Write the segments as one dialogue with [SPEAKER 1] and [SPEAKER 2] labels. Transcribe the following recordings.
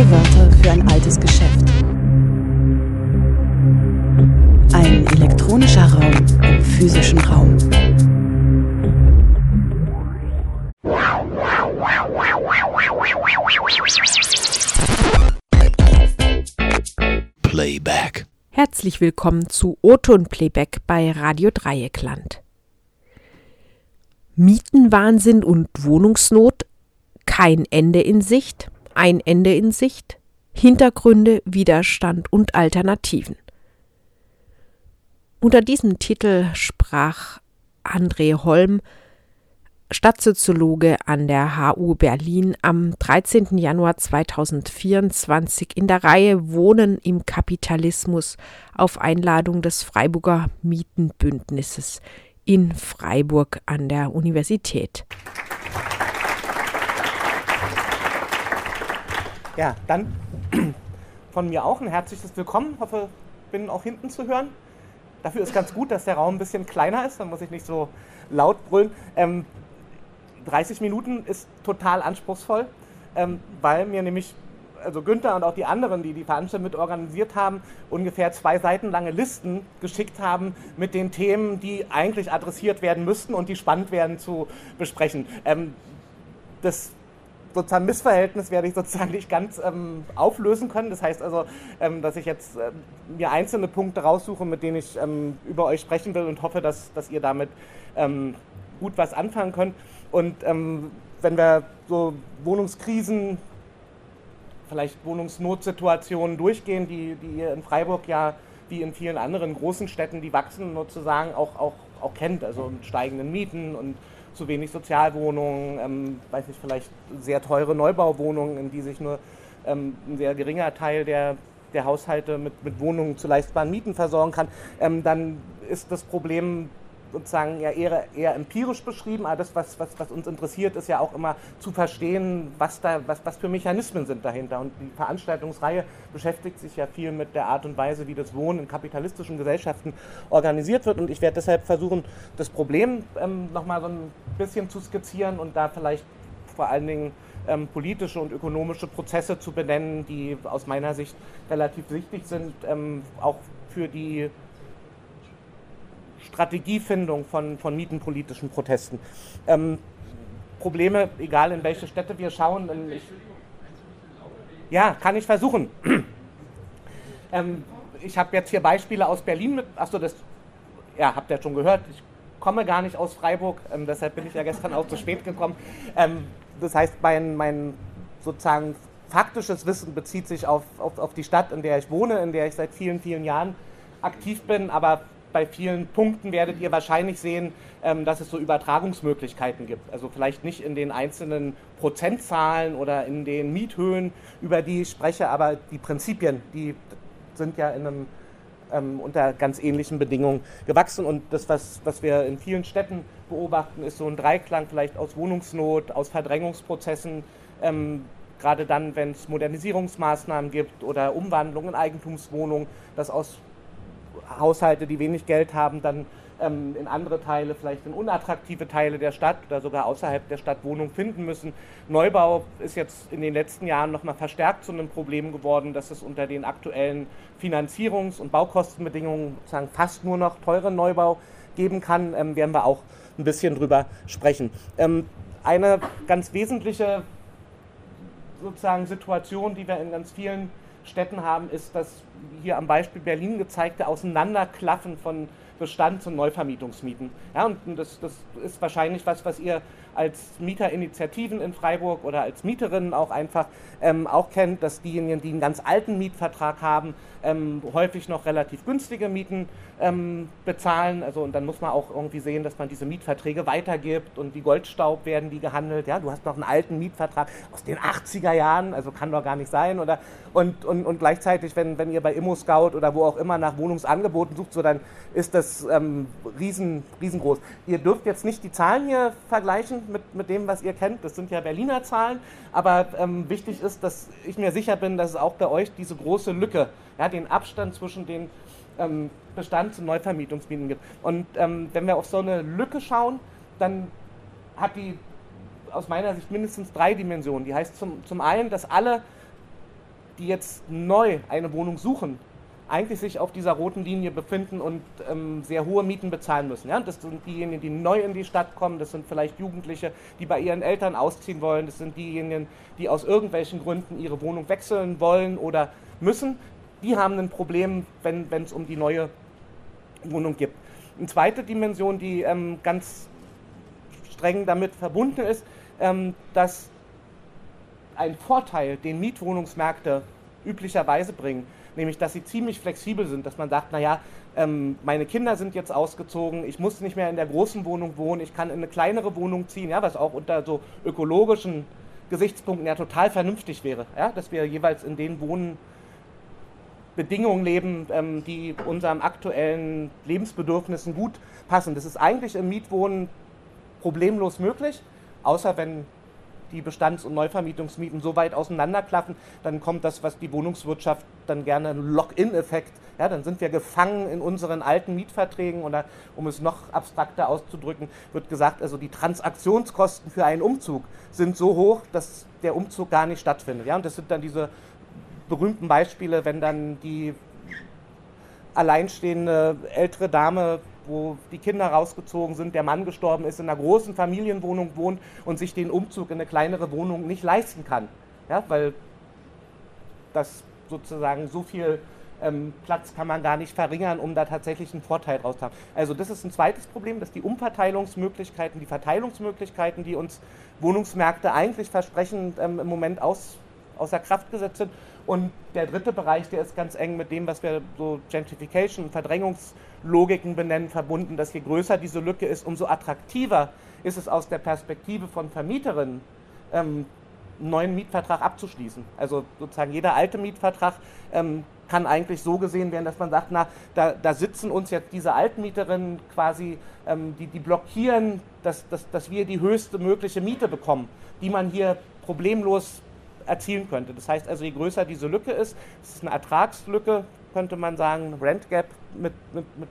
[SPEAKER 1] Neue Wörter für ein altes Geschäft. Ein elektronischer Raum im physischen Raum.
[SPEAKER 2] Playback.
[SPEAKER 3] Herzlich willkommen zu O-Ton Playback bei Radio Dreieckland. Mietenwahnsinn und Wohnungsnot, kein Ende in Sicht, ein Ende in Sicht, Hintergründe, Widerstand und Alternativen. Unter diesem Titel sprach André Holm, Stadtsoziologe an der HU Berlin, am 13. Januar 2024 in der Reihe Wohnen im Kapitalismus auf Einladung des Freiburger Mietenbündnisses in Freiburg an der Universität.
[SPEAKER 4] Ja, dann von mir auch ein herzliches Willkommen. Hoffe, bin auch hinten zu hören. Dafür ist ganz gut, dass der Raum ein bisschen kleiner ist, dann muss ich nicht so laut brüllen. Ähm, 30 Minuten ist total anspruchsvoll, ähm, weil mir nämlich, also Günther und auch die anderen, die die Veranstaltung mit organisiert haben, ungefähr zwei Seiten lange Listen geschickt haben mit den Themen, die eigentlich adressiert werden müssten und die spannend werden zu besprechen. Ähm, das sozusagen Missverhältnis werde ich sozusagen nicht ganz ähm, auflösen können. Das heißt also, ähm, dass ich jetzt äh, mir einzelne Punkte raussuche, mit denen ich ähm, über euch sprechen will und hoffe, dass, dass ihr damit ähm, gut was anfangen könnt. Und ähm, wenn wir so Wohnungskrisen, vielleicht Wohnungsnotsituationen durchgehen, die, die ihr in Freiburg ja wie in vielen anderen großen Städten, die wachsen, sozusagen auch, auch, auch kennt, also mit steigenden Mieten und zu wenig Sozialwohnungen, ähm, weiß nicht, vielleicht sehr teure Neubauwohnungen, in die sich nur ähm, ein sehr geringer Teil der, der Haushalte mit, mit Wohnungen zu leistbaren Mieten versorgen kann, ähm, dann ist das Problem sozusagen ja eher, eher empirisch beschrieben, aber das, was, was, was uns interessiert, ist ja auch immer zu verstehen, was, da, was, was für Mechanismen sind dahinter. Und die Veranstaltungsreihe beschäftigt sich ja viel mit der Art und Weise, wie das Wohnen in kapitalistischen Gesellschaften organisiert wird. Und ich werde deshalb versuchen, das Problem ähm, nochmal so ein bisschen zu skizzieren und da vielleicht vor allen Dingen ähm, politische und ökonomische Prozesse zu benennen, die aus meiner Sicht relativ wichtig sind, ähm, auch für die Strategiefindung von, von mietenpolitischen Protesten. Ähm, Probleme, egal in welche Städte wir schauen. Ich, ja, kann ich versuchen. ähm, ich habe jetzt hier Beispiele aus Berlin mit. Achso, das ja, habt ihr schon gehört. Ich komme gar nicht aus Freiburg, ähm, deshalb bin ich ja gestern auch zu spät gekommen. Ähm, das heißt, mein, mein sozusagen faktisches Wissen bezieht sich auf, auf, auf die Stadt, in der ich wohne, in der ich seit vielen, vielen Jahren aktiv bin, aber bei vielen Punkten werdet ihr wahrscheinlich sehen, ähm, dass es so Übertragungsmöglichkeiten gibt. Also vielleicht nicht in den einzelnen Prozentzahlen oder in den Miethöhen, über die ich spreche, aber die Prinzipien, die sind ja in einem, ähm, unter ganz ähnlichen Bedingungen gewachsen. Und das, was, was wir in vielen Städten beobachten, ist so ein Dreiklang vielleicht aus Wohnungsnot, aus Verdrängungsprozessen, ähm, gerade dann, wenn es Modernisierungsmaßnahmen gibt oder Umwandlungen in Eigentumswohnungen, dass aus Haushalte, die wenig Geld haben, dann ähm, in andere Teile, vielleicht in unattraktive Teile der Stadt oder sogar außerhalb der Stadt Wohnungen finden müssen. Neubau ist jetzt in den letzten Jahren nochmal verstärkt zu einem Problem geworden, dass es unter den aktuellen Finanzierungs- und Baukostenbedingungen sozusagen fast nur noch teuren Neubau geben kann. Ähm, werden wir auch ein bisschen drüber sprechen. Ähm, eine ganz wesentliche sozusagen Situation, die wir in ganz vielen Städten haben, ist das hier am Beispiel Berlin gezeigte Auseinanderklaffen von Bestands- und Neuvermietungsmieten. Ja, und das, das ist wahrscheinlich was, was ihr als Mieterinitiativen in Freiburg oder als Mieterinnen auch einfach ähm, auch kennt, dass diejenigen, die einen ganz alten Mietvertrag haben, ähm, häufig noch relativ günstige Mieten ähm, bezahlen. Also und dann muss man auch irgendwie sehen, dass man diese Mietverträge weitergibt und wie Goldstaub werden die gehandelt. Ja, du hast noch einen alten Mietvertrag aus den 80er Jahren, also kann doch gar nicht sein. Oder und, und, und gleichzeitig, wenn, wenn ihr bei Immo-Scout oder wo auch immer nach Wohnungsangeboten sucht, so dann ist das ähm, riesen, riesengroß. Ihr dürft jetzt nicht die Zahlen hier vergleichen mit, mit dem, was ihr kennt. Das sind ja Berliner Zahlen, aber ähm, wichtig ist, dass ich mir sicher bin, dass es auch bei euch diese große Lücke, ja, den Abstand zwischen den ähm, Bestands- und Neuvermietungsmieten gibt. Und ähm, wenn wir auf so eine Lücke schauen, dann hat die aus meiner Sicht mindestens drei Dimensionen. Die heißt zum, zum einen, dass alle die jetzt neu eine Wohnung suchen, eigentlich sich auf dieser roten Linie befinden und ähm, sehr hohe Mieten bezahlen müssen. Ja? Das sind diejenigen, die neu in die Stadt kommen, das sind vielleicht Jugendliche, die bei ihren Eltern ausziehen wollen, das sind diejenigen, die aus irgendwelchen Gründen ihre Wohnung wechseln wollen oder müssen. Die haben ein Problem, wenn es um die neue Wohnung geht. Eine zweite Dimension, die ähm, ganz streng damit verbunden ist, ähm, dass ein Vorteil, den Mietwohnungsmärkte üblicherweise bringen, nämlich dass sie ziemlich flexibel sind, dass man sagt, naja, ähm, meine Kinder sind jetzt ausgezogen, ich muss nicht mehr in der großen Wohnung wohnen, ich kann in eine kleinere Wohnung ziehen, ja, was auch unter so ökologischen Gesichtspunkten ja total vernünftig wäre, ja, dass wir jeweils in den Wohnen Bedingungen leben, ähm, die unserem aktuellen Lebensbedürfnissen gut passen. Das ist eigentlich im Mietwohnen problemlos möglich, außer wenn die Bestands- und Neuvermietungsmieten so weit auseinanderklaffen, dann kommt das, was die Wohnungswirtschaft dann gerne Lock-in-Effekt, ja, dann sind wir gefangen in unseren alten Mietverträgen oder um es noch abstrakter auszudrücken, wird gesagt, also die Transaktionskosten für einen Umzug sind so hoch, dass der Umzug gar nicht stattfindet. Ja, und das sind dann diese berühmten Beispiele, wenn dann die alleinstehende ältere Dame wo die Kinder rausgezogen sind, der Mann gestorben ist, in einer großen Familienwohnung wohnt und sich den Umzug in eine kleinere Wohnung nicht leisten kann. Ja, weil das sozusagen so viel ähm, Platz kann man gar nicht verringern, um da tatsächlich einen Vorteil draus zu haben. Also das ist ein zweites Problem, dass die Umverteilungsmöglichkeiten, die Verteilungsmöglichkeiten, die uns Wohnungsmärkte eigentlich versprechen, ähm, im Moment aus, außer Kraft gesetzt sind. Und der dritte Bereich, der ist ganz eng mit dem, was wir so Gentrification, Verdrängungslogiken benennen, verbunden, dass je größer diese Lücke ist, umso attraktiver ist es aus der Perspektive von Vermieterinnen, ähm, einen neuen Mietvertrag abzuschließen. Also sozusagen jeder alte Mietvertrag ähm, kann eigentlich so gesehen werden, dass man sagt, na, da, da sitzen uns jetzt diese Altmieterinnen quasi, ähm, die, die blockieren, dass, dass, dass wir die höchste mögliche Miete bekommen, die man hier problemlos erzielen könnte. Das heißt also, je größer diese Lücke ist, es ist eine Ertragslücke, könnte man sagen, Rent Gap mit, mit, mit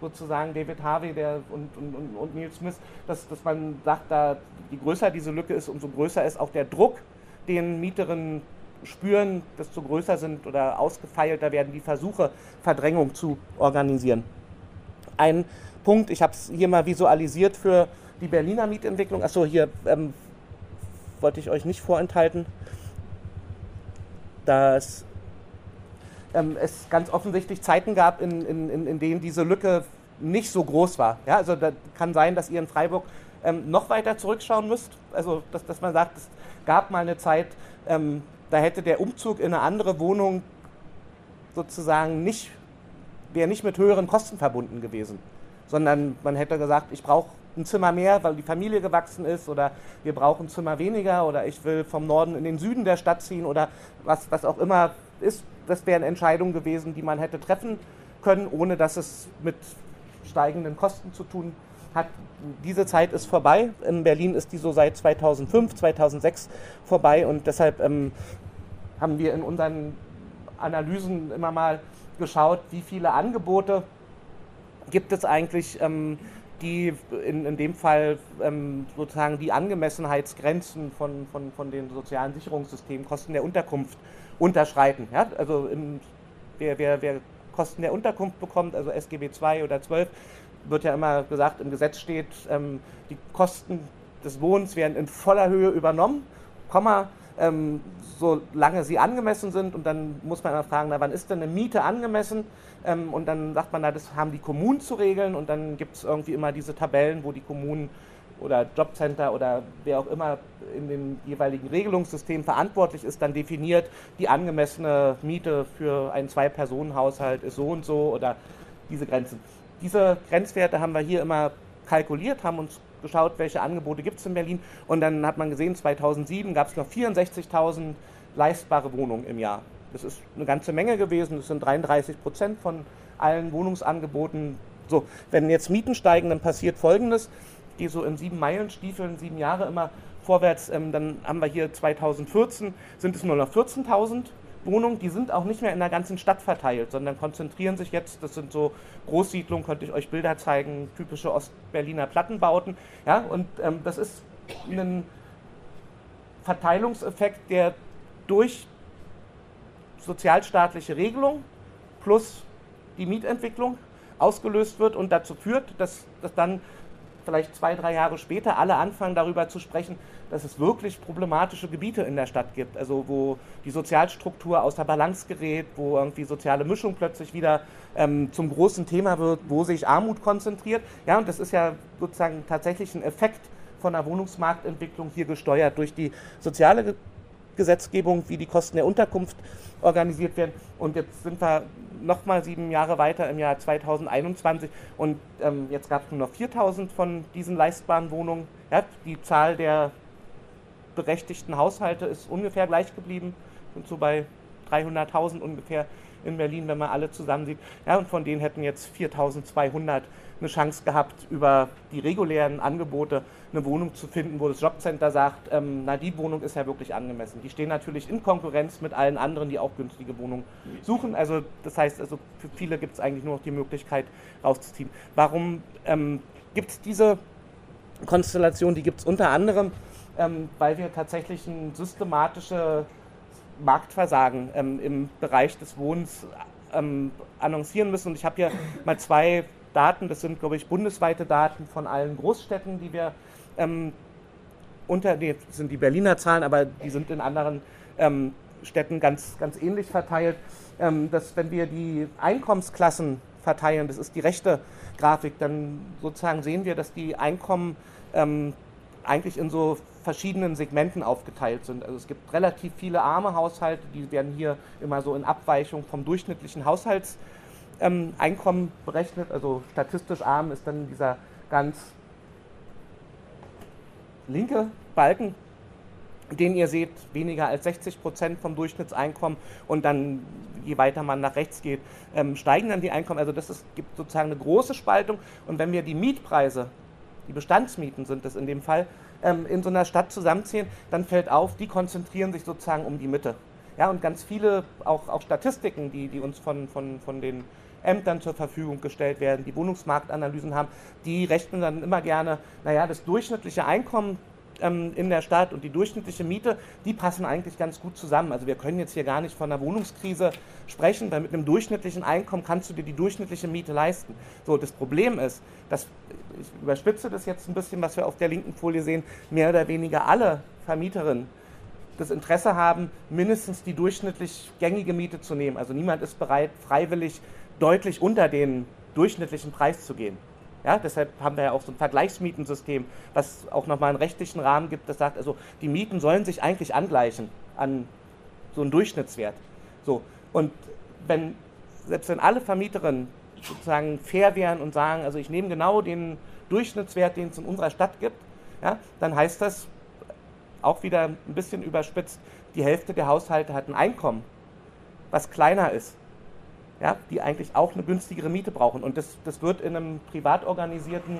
[SPEAKER 4] sozusagen David Harvey der, und, und, und Neil Smith, dass, dass man sagt, da, je größer diese Lücke ist, umso größer ist auch der Druck, den Mieterinnen spüren, desto größer sind oder ausgefeilter werden die Versuche, Verdrängung zu organisieren. Ein Punkt, ich habe es hier mal visualisiert für die Berliner Mietentwicklung. Achso, hier ähm, wollte ich euch nicht vorenthalten dass ähm, es ganz offensichtlich Zeiten gab, in, in, in, denen diese Lücke nicht so groß war. Ja, also da kann sein, dass ihr in Freiburg ähm, noch weiter zurückschauen müsst. Also dass, dass man sagt, es gab mal eine Zeit, ähm, da hätte der Umzug in eine andere Wohnung sozusagen nicht, wäre nicht mit höheren Kosten verbunden gewesen, sondern man hätte gesagt, ich brauche ein Zimmer mehr, weil die Familie gewachsen ist oder wir brauchen ein Zimmer weniger oder ich will vom Norden in den Süden der Stadt ziehen oder was, was auch immer ist. Das wären Entscheidungen gewesen, die man hätte treffen können, ohne dass es mit steigenden Kosten zu tun hat. Diese Zeit ist vorbei. In Berlin ist die so seit 2005, 2006 vorbei und deshalb ähm, haben wir in unseren Analysen immer mal geschaut, wie viele Angebote gibt es eigentlich ähm, die in, in dem Fall ähm, sozusagen die Angemessenheitsgrenzen von, von, von den sozialen Sicherungssystemen, Kosten der Unterkunft unterschreiten. Ja? Also im, wer, wer, wer Kosten der Unterkunft bekommt, also SGB 2 oder 12, wird ja immer gesagt, im Gesetz steht, ähm, die Kosten des Wohnens werden in voller Höhe übernommen, Komma, ähm, solange sie angemessen sind. Und dann muss man immer fragen, na, wann ist denn eine Miete angemessen? Ähm, und dann sagt man, na, das haben die Kommunen zu regeln. Und dann gibt es irgendwie immer diese Tabellen, wo die Kommunen oder Jobcenter oder wer auch immer in dem jeweiligen Regelungssystem verantwortlich ist, dann definiert, die angemessene Miete für einen Zwei-Personen-Haushalt ist so und so oder diese Grenzen. Diese Grenzwerte haben wir hier immer kalkuliert, haben uns geschaut, welche Angebote gibt es in Berlin. Und dann hat man gesehen, 2007 gab es noch 64.000 leistbare Wohnungen im Jahr. Das ist eine ganze Menge gewesen. Das sind 33 Prozent von allen Wohnungsangeboten. So, wenn jetzt Mieten steigen, dann passiert Folgendes. Ich gehe so in sieben Meilenstiefeln, sieben Jahre immer vorwärts. Ähm, dann haben wir hier 2014, sind es nur noch 14.000 Wohnungen, die sind auch nicht mehr in der ganzen Stadt verteilt, sondern konzentrieren sich jetzt, das sind so Großsiedlungen, könnte ich euch Bilder zeigen, typische Ostberliner Plattenbauten. Ja, und ähm, das ist ein Verteilungseffekt, der durch sozialstaatliche Regelung plus die Mietentwicklung ausgelöst wird und dazu führt, dass, dass dann vielleicht zwei, drei Jahre später alle anfangen darüber zu sprechen, dass es wirklich problematische Gebiete in der Stadt gibt, also wo die Sozialstruktur außer Balance gerät, wo irgendwie soziale Mischung plötzlich wieder ähm, zum großen Thema wird, wo sich Armut konzentriert. Ja, und das ist ja sozusagen tatsächlich ein Effekt von der Wohnungsmarktentwicklung hier gesteuert durch die soziale Gesetzgebung, wie die Kosten der Unterkunft organisiert werden. Und jetzt sind wir nochmal sieben Jahre weiter im Jahr 2021 und ähm, jetzt gab es nur noch 4000 von diesen leistbaren Wohnungen. Ja, die Zahl der berechtigten Haushalte ist ungefähr gleich geblieben, sind so bei 300.000 ungefähr in Berlin, wenn man alle zusammen sieht. Ja, und von denen hätten jetzt 4.200 eine Chance gehabt, über die regulären Angebote eine Wohnung zu finden, wo das Jobcenter sagt, ähm, na die Wohnung ist ja wirklich angemessen. Die stehen natürlich in Konkurrenz mit allen anderen, die auch günstige Wohnungen suchen. Also das heißt, also für viele gibt es eigentlich nur noch die Möglichkeit rauszuziehen. Warum ähm, gibt es diese Konstellation? Die gibt es unter anderem, ähm, weil wir tatsächlich ein systematisches Marktversagen ähm, im Bereich des Wohnens ähm, annoncieren müssen. Und ich habe hier mal zwei Daten, das sind, glaube ich, bundesweite Daten von allen Großstädten, die wir ähm, unter, nee, das sind die Berliner Zahlen, aber die sind in anderen ähm, Städten ganz, ganz ähnlich verteilt. Ähm, dass, wenn wir die Einkommensklassen verteilen, das ist die rechte Grafik, dann sozusagen sehen wir, dass die Einkommen ähm, eigentlich in so verschiedenen Segmenten aufgeteilt sind. Also es gibt relativ viele arme Haushalte, die werden hier immer so in Abweichung vom durchschnittlichen Haushaltseinkommen ähm, berechnet. Also statistisch arm ist dann dieser ganz linke Balken, den ihr seht, weniger als 60 Prozent vom Durchschnittseinkommen und dann, je weiter man nach rechts geht, ähm, steigen dann die Einkommen. Also das ist, gibt sozusagen eine große Spaltung und wenn wir die Mietpreise die Bestandsmieten sind es in dem Fall, ähm, in so einer Stadt zusammenziehen, dann fällt auf, die konzentrieren sich sozusagen um die Mitte. Ja, und ganz viele, auch, auch Statistiken, die, die uns von, von, von den Ämtern zur Verfügung gestellt werden, die Wohnungsmarktanalysen haben, die rechnen dann immer gerne, naja, das durchschnittliche Einkommen ähm, in der Stadt und die durchschnittliche Miete, die passen eigentlich ganz gut zusammen. Also wir können jetzt hier gar nicht von einer Wohnungskrise sprechen, weil mit einem durchschnittlichen Einkommen kannst du dir die durchschnittliche Miete leisten. So, das Problem ist, dass, ich überspitze das jetzt ein bisschen, was wir auf der linken Folie sehen, mehr oder weniger alle Vermieterinnen das Interesse haben, mindestens die durchschnittlich gängige Miete zu nehmen. Also niemand ist bereit, freiwillig deutlich unter den durchschnittlichen Preis zu gehen. Ja, deshalb haben wir ja auch so ein Vergleichsmietensystem, was auch nochmal einen rechtlichen Rahmen gibt, das sagt, also die Mieten sollen sich eigentlich angleichen an so einen Durchschnittswert. So, und wenn, selbst wenn alle Vermieterinnen sozusagen fair wären und sagen, also ich nehme genau den Durchschnittswert, den es in unserer Stadt gibt, ja, dann heißt das auch wieder ein bisschen überspitzt, die Hälfte der Haushalte hat ein Einkommen, was kleiner ist ja, die eigentlich auch eine günstigere Miete brauchen. Und das, das wird in einem privat organisierten,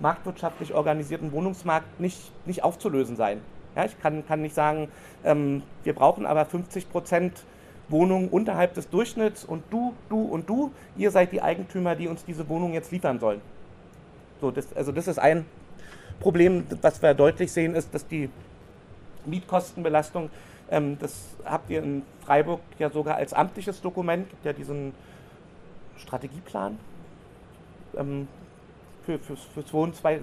[SPEAKER 4] marktwirtschaftlich organisierten Wohnungsmarkt nicht, nicht aufzulösen sein. Ja, ich kann, kann nicht sagen, ähm, wir brauchen aber 50 Prozent Wohnungen unterhalb des Durchschnitts und du, du und du, ihr seid die Eigentümer, die uns diese Wohnung jetzt liefern sollen. So, das, also das ist ein Problem, was wir deutlich sehen, ist, dass die Mietkostenbelastung das habt ihr in Freiburg ja sogar als amtliches Dokument, gibt ja diesen Strategieplan ähm, für, für, fürs Wohnen, zwei,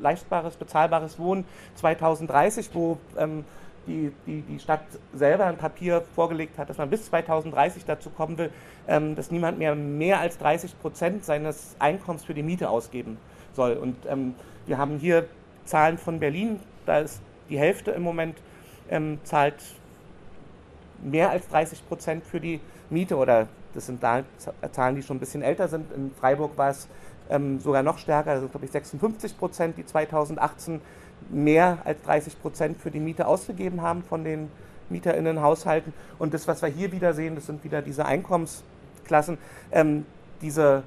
[SPEAKER 4] leistbares, bezahlbares Wohnen 2030, wo ähm, die, die, die Stadt selber ein Papier vorgelegt hat, dass man bis 2030 dazu kommen will, ähm, dass niemand mehr mehr als 30 Prozent seines Einkommens für die Miete ausgeben soll. Und ähm, wir haben hier Zahlen von Berlin, da ist die Hälfte im Moment ähm, zahlt mehr als 30 Prozent für die Miete oder das sind Zahlen, die schon ein bisschen älter sind. In Freiburg war es ähm, sogar noch stärker, also glaube ich 56 Prozent, die 2018 mehr als 30 Prozent für die Miete ausgegeben haben von den MieterInnenhaushalten. Und das, was wir hier wieder sehen, das sind wieder diese Einkommensklassen, ähm, diese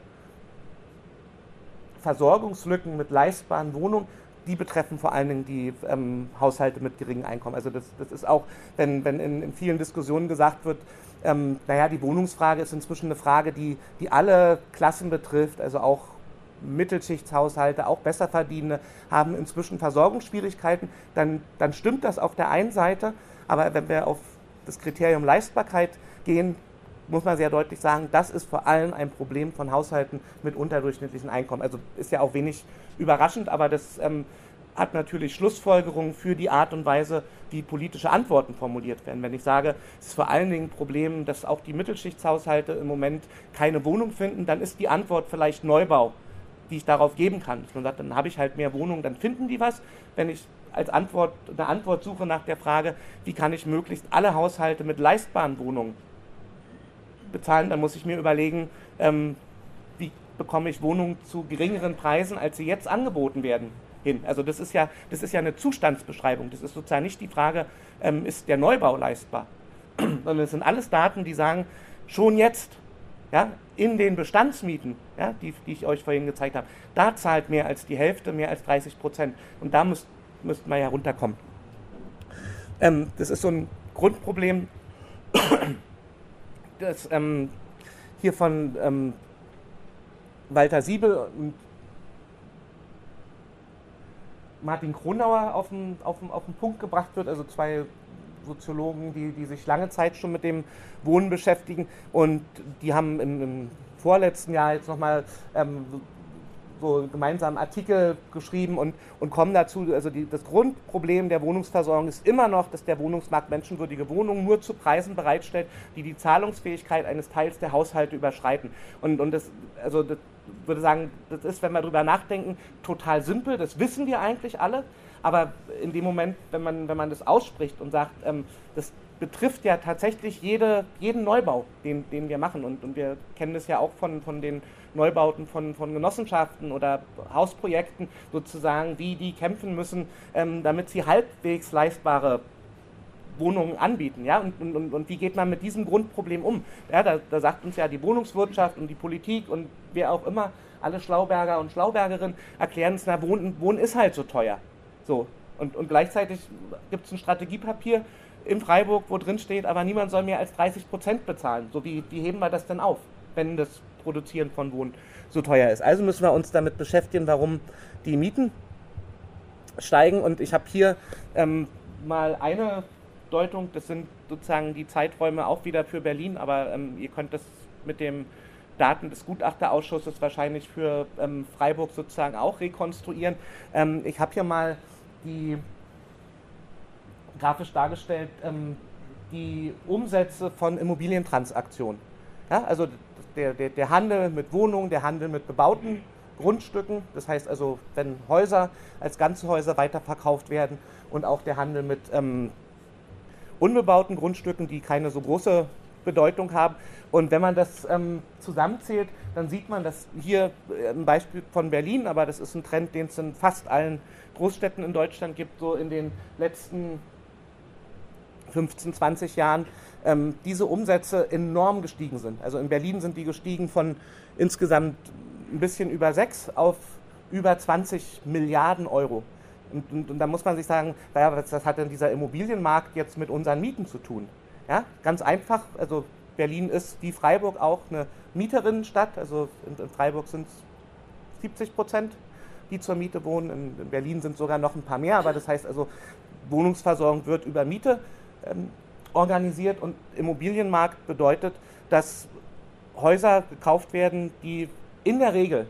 [SPEAKER 4] Versorgungslücken mit leistbaren Wohnungen die betreffen vor allen Dingen die ähm, Haushalte mit geringem Einkommen. Also das, das ist auch, wenn, wenn in, in vielen Diskussionen gesagt wird, ähm, naja, die Wohnungsfrage ist inzwischen eine Frage, die, die alle Klassen betrifft, also auch Mittelschichtshaushalte, auch Besserverdienende haben inzwischen Versorgungsschwierigkeiten, dann, dann stimmt das auf der einen Seite, aber wenn wir auf das Kriterium Leistbarkeit gehen, muss man sehr deutlich sagen, das ist vor allem ein Problem von Haushalten mit unterdurchschnittlichen Einkommen. Also ist ja auch wenig überraschend, aber das ähm, hat natürlich Schlussfolgerungen für die Art und Weise, wie politische Antworten formuliert werden. Wenn ich sage, es ist vor allen Dingen ein Problem, dass auch die Mittelschichtshaushalte im Moment keine Wohnung finden, dann ist die Antwort vielleicht Neubau, die ich darauf geben kann. Man sagt, dann habe ich halt mehr Wohnungen, dann finden die was. Wenn ich als Antwort eine Antwort suche nach der Frage, wie kann ich möglichst alle Haushalte mit leistbaren Wohnungen bezahlen, dann muss ich mir überlegen, ähm, wie bekomme ich Wohnungen zu geringeren Preisen, als sie jetzt angeboten werden hin. Also das ist ja, das ist ja eine Zustandsbeschreibung. Das ist sozusagen nicht die Frage, ähm, ist der Neubau leistbar, sondern es sind alles Daten, die sagen, schon jetzt, ja, in den Bestandsmieten, ja, die, die ich euch vorhin gezeigt habe, da zahlt mehr als die Hälfte, mehr als 30 Prozent. Und da müsst, müssten wir ja runterkommen. Ähm, das ist so ein Grundproblem, das ähm, hier von ähm, Walter Siebel und Martin Kronauer auf den, auf, den, auf den Punkt gebracht wird, also zwei Soziologen, die, die sich lange Zeit schon mit dem Wohnen beschäftigen. Und die haben im, im vorletzten Jahr jetzt nochmal ähm, so gemeinsam Artikel geschrieben und, und kommen dazu, also die, das Grundproblem der Wohnungsversorgung ist immer noch, dass der Wohnungsmarkt menschenwürdige Wohnungen nur zu Preisen bereitstellt, die die Zahlungsfähigkeit eines Teils der Haushalte überschreiten. Und, und das, also das würde sagen, das ist, wenn wir darüber nachdenken, total simpel, das wissen wir eigentlich alle, aber in dem Moment, wenn man, wenn man das ausspricht und sagt, ähm, das betrifft ja tatsächlich jede, jeden Neubau, den, den wir machen. Und, und wir kennen das ja auch von, von den Neubauten von, von Genossenschaften oder Hausprojekten sozusagen, wie die kämpfen müssen, ähm, damit sie halbwegs leistbare Wohnungen anbieten. Ja? Und, und, und wie geht man mit diesem Grundproblem um? Ja, da, da sagt uns ja die Wohnungswirtschaft und die Politik und wer auch immer, alle Schlauberger und Schlaubergerinnen erklären es, na, Wohnen, Wohnen ist halt so teuer. So. Und, und gleichzeitig gibt es ein Strategiepapier in Freiburg, wo drin steht, aber niemand soll mehr als 30 Prozent bezahlen. So wie, wie heben wir das denn auf, wenn das Produzieren von Wohnen so teuer ist? Also müssen wir uns damit beschäftigen, warum die Mieten steigen. Und ich habe hier ähm, mal eine Deutung, das sind sozusagen die Zeiträume auch wieder für Berlin, aber ähm, ihr könnt das mit den Daten des Gutachterausschusses wahrscheinlich für ähm, Freiburg sozusagen auch rekonstruieren. Ähm, ich habe hier mal die grafisch dargestellt ähm, die Umsätze von Immobilientransaktionen. Ja, also der, der, der Handel mit Wohnungen, der Handel mit bebauten Grundstücken, das heißt also, wenn Häuser als ganze Häuser weiterverkauft werden und auch der Handel mit ähm, unbebauten Grundstücken, die keine so große Bedeutung haben. Und wenn man das ähm, zusammenzählt, dann sieht man, dass hier äh, ein Beispiel von Berlin, aber das ist ein Trend, den es in fast allen Großstädten in Deutschland gibt, so in den letzten 15, 20 Jahren, ähm, diese Umsätze enorm gestiegen sind. Also in Berlin sind die gestiegen von insgesamt ein bisschen über 6 auf über 20 Milliarden Euro. Und, und, und da muss man sich sagen, naja, was, was hat denn dieser Immobilienmarkt jetzt mit unseren Mieten zu tun? Ja, ganz einfach, also Berlin ist wie Freiburg auch eine Mieterinnenstadt, also in, in Freiburg sind es 70 Prozent, die zur Miete wohnen, in, in, Berlin sind sogar noch ein paar mehr, aber das heißt also, Wohnungsversorgung wird über Miete ähm, organisiert und Immobilienmarkt bedeutet, dass Häuser gekauft werden, die in der Regel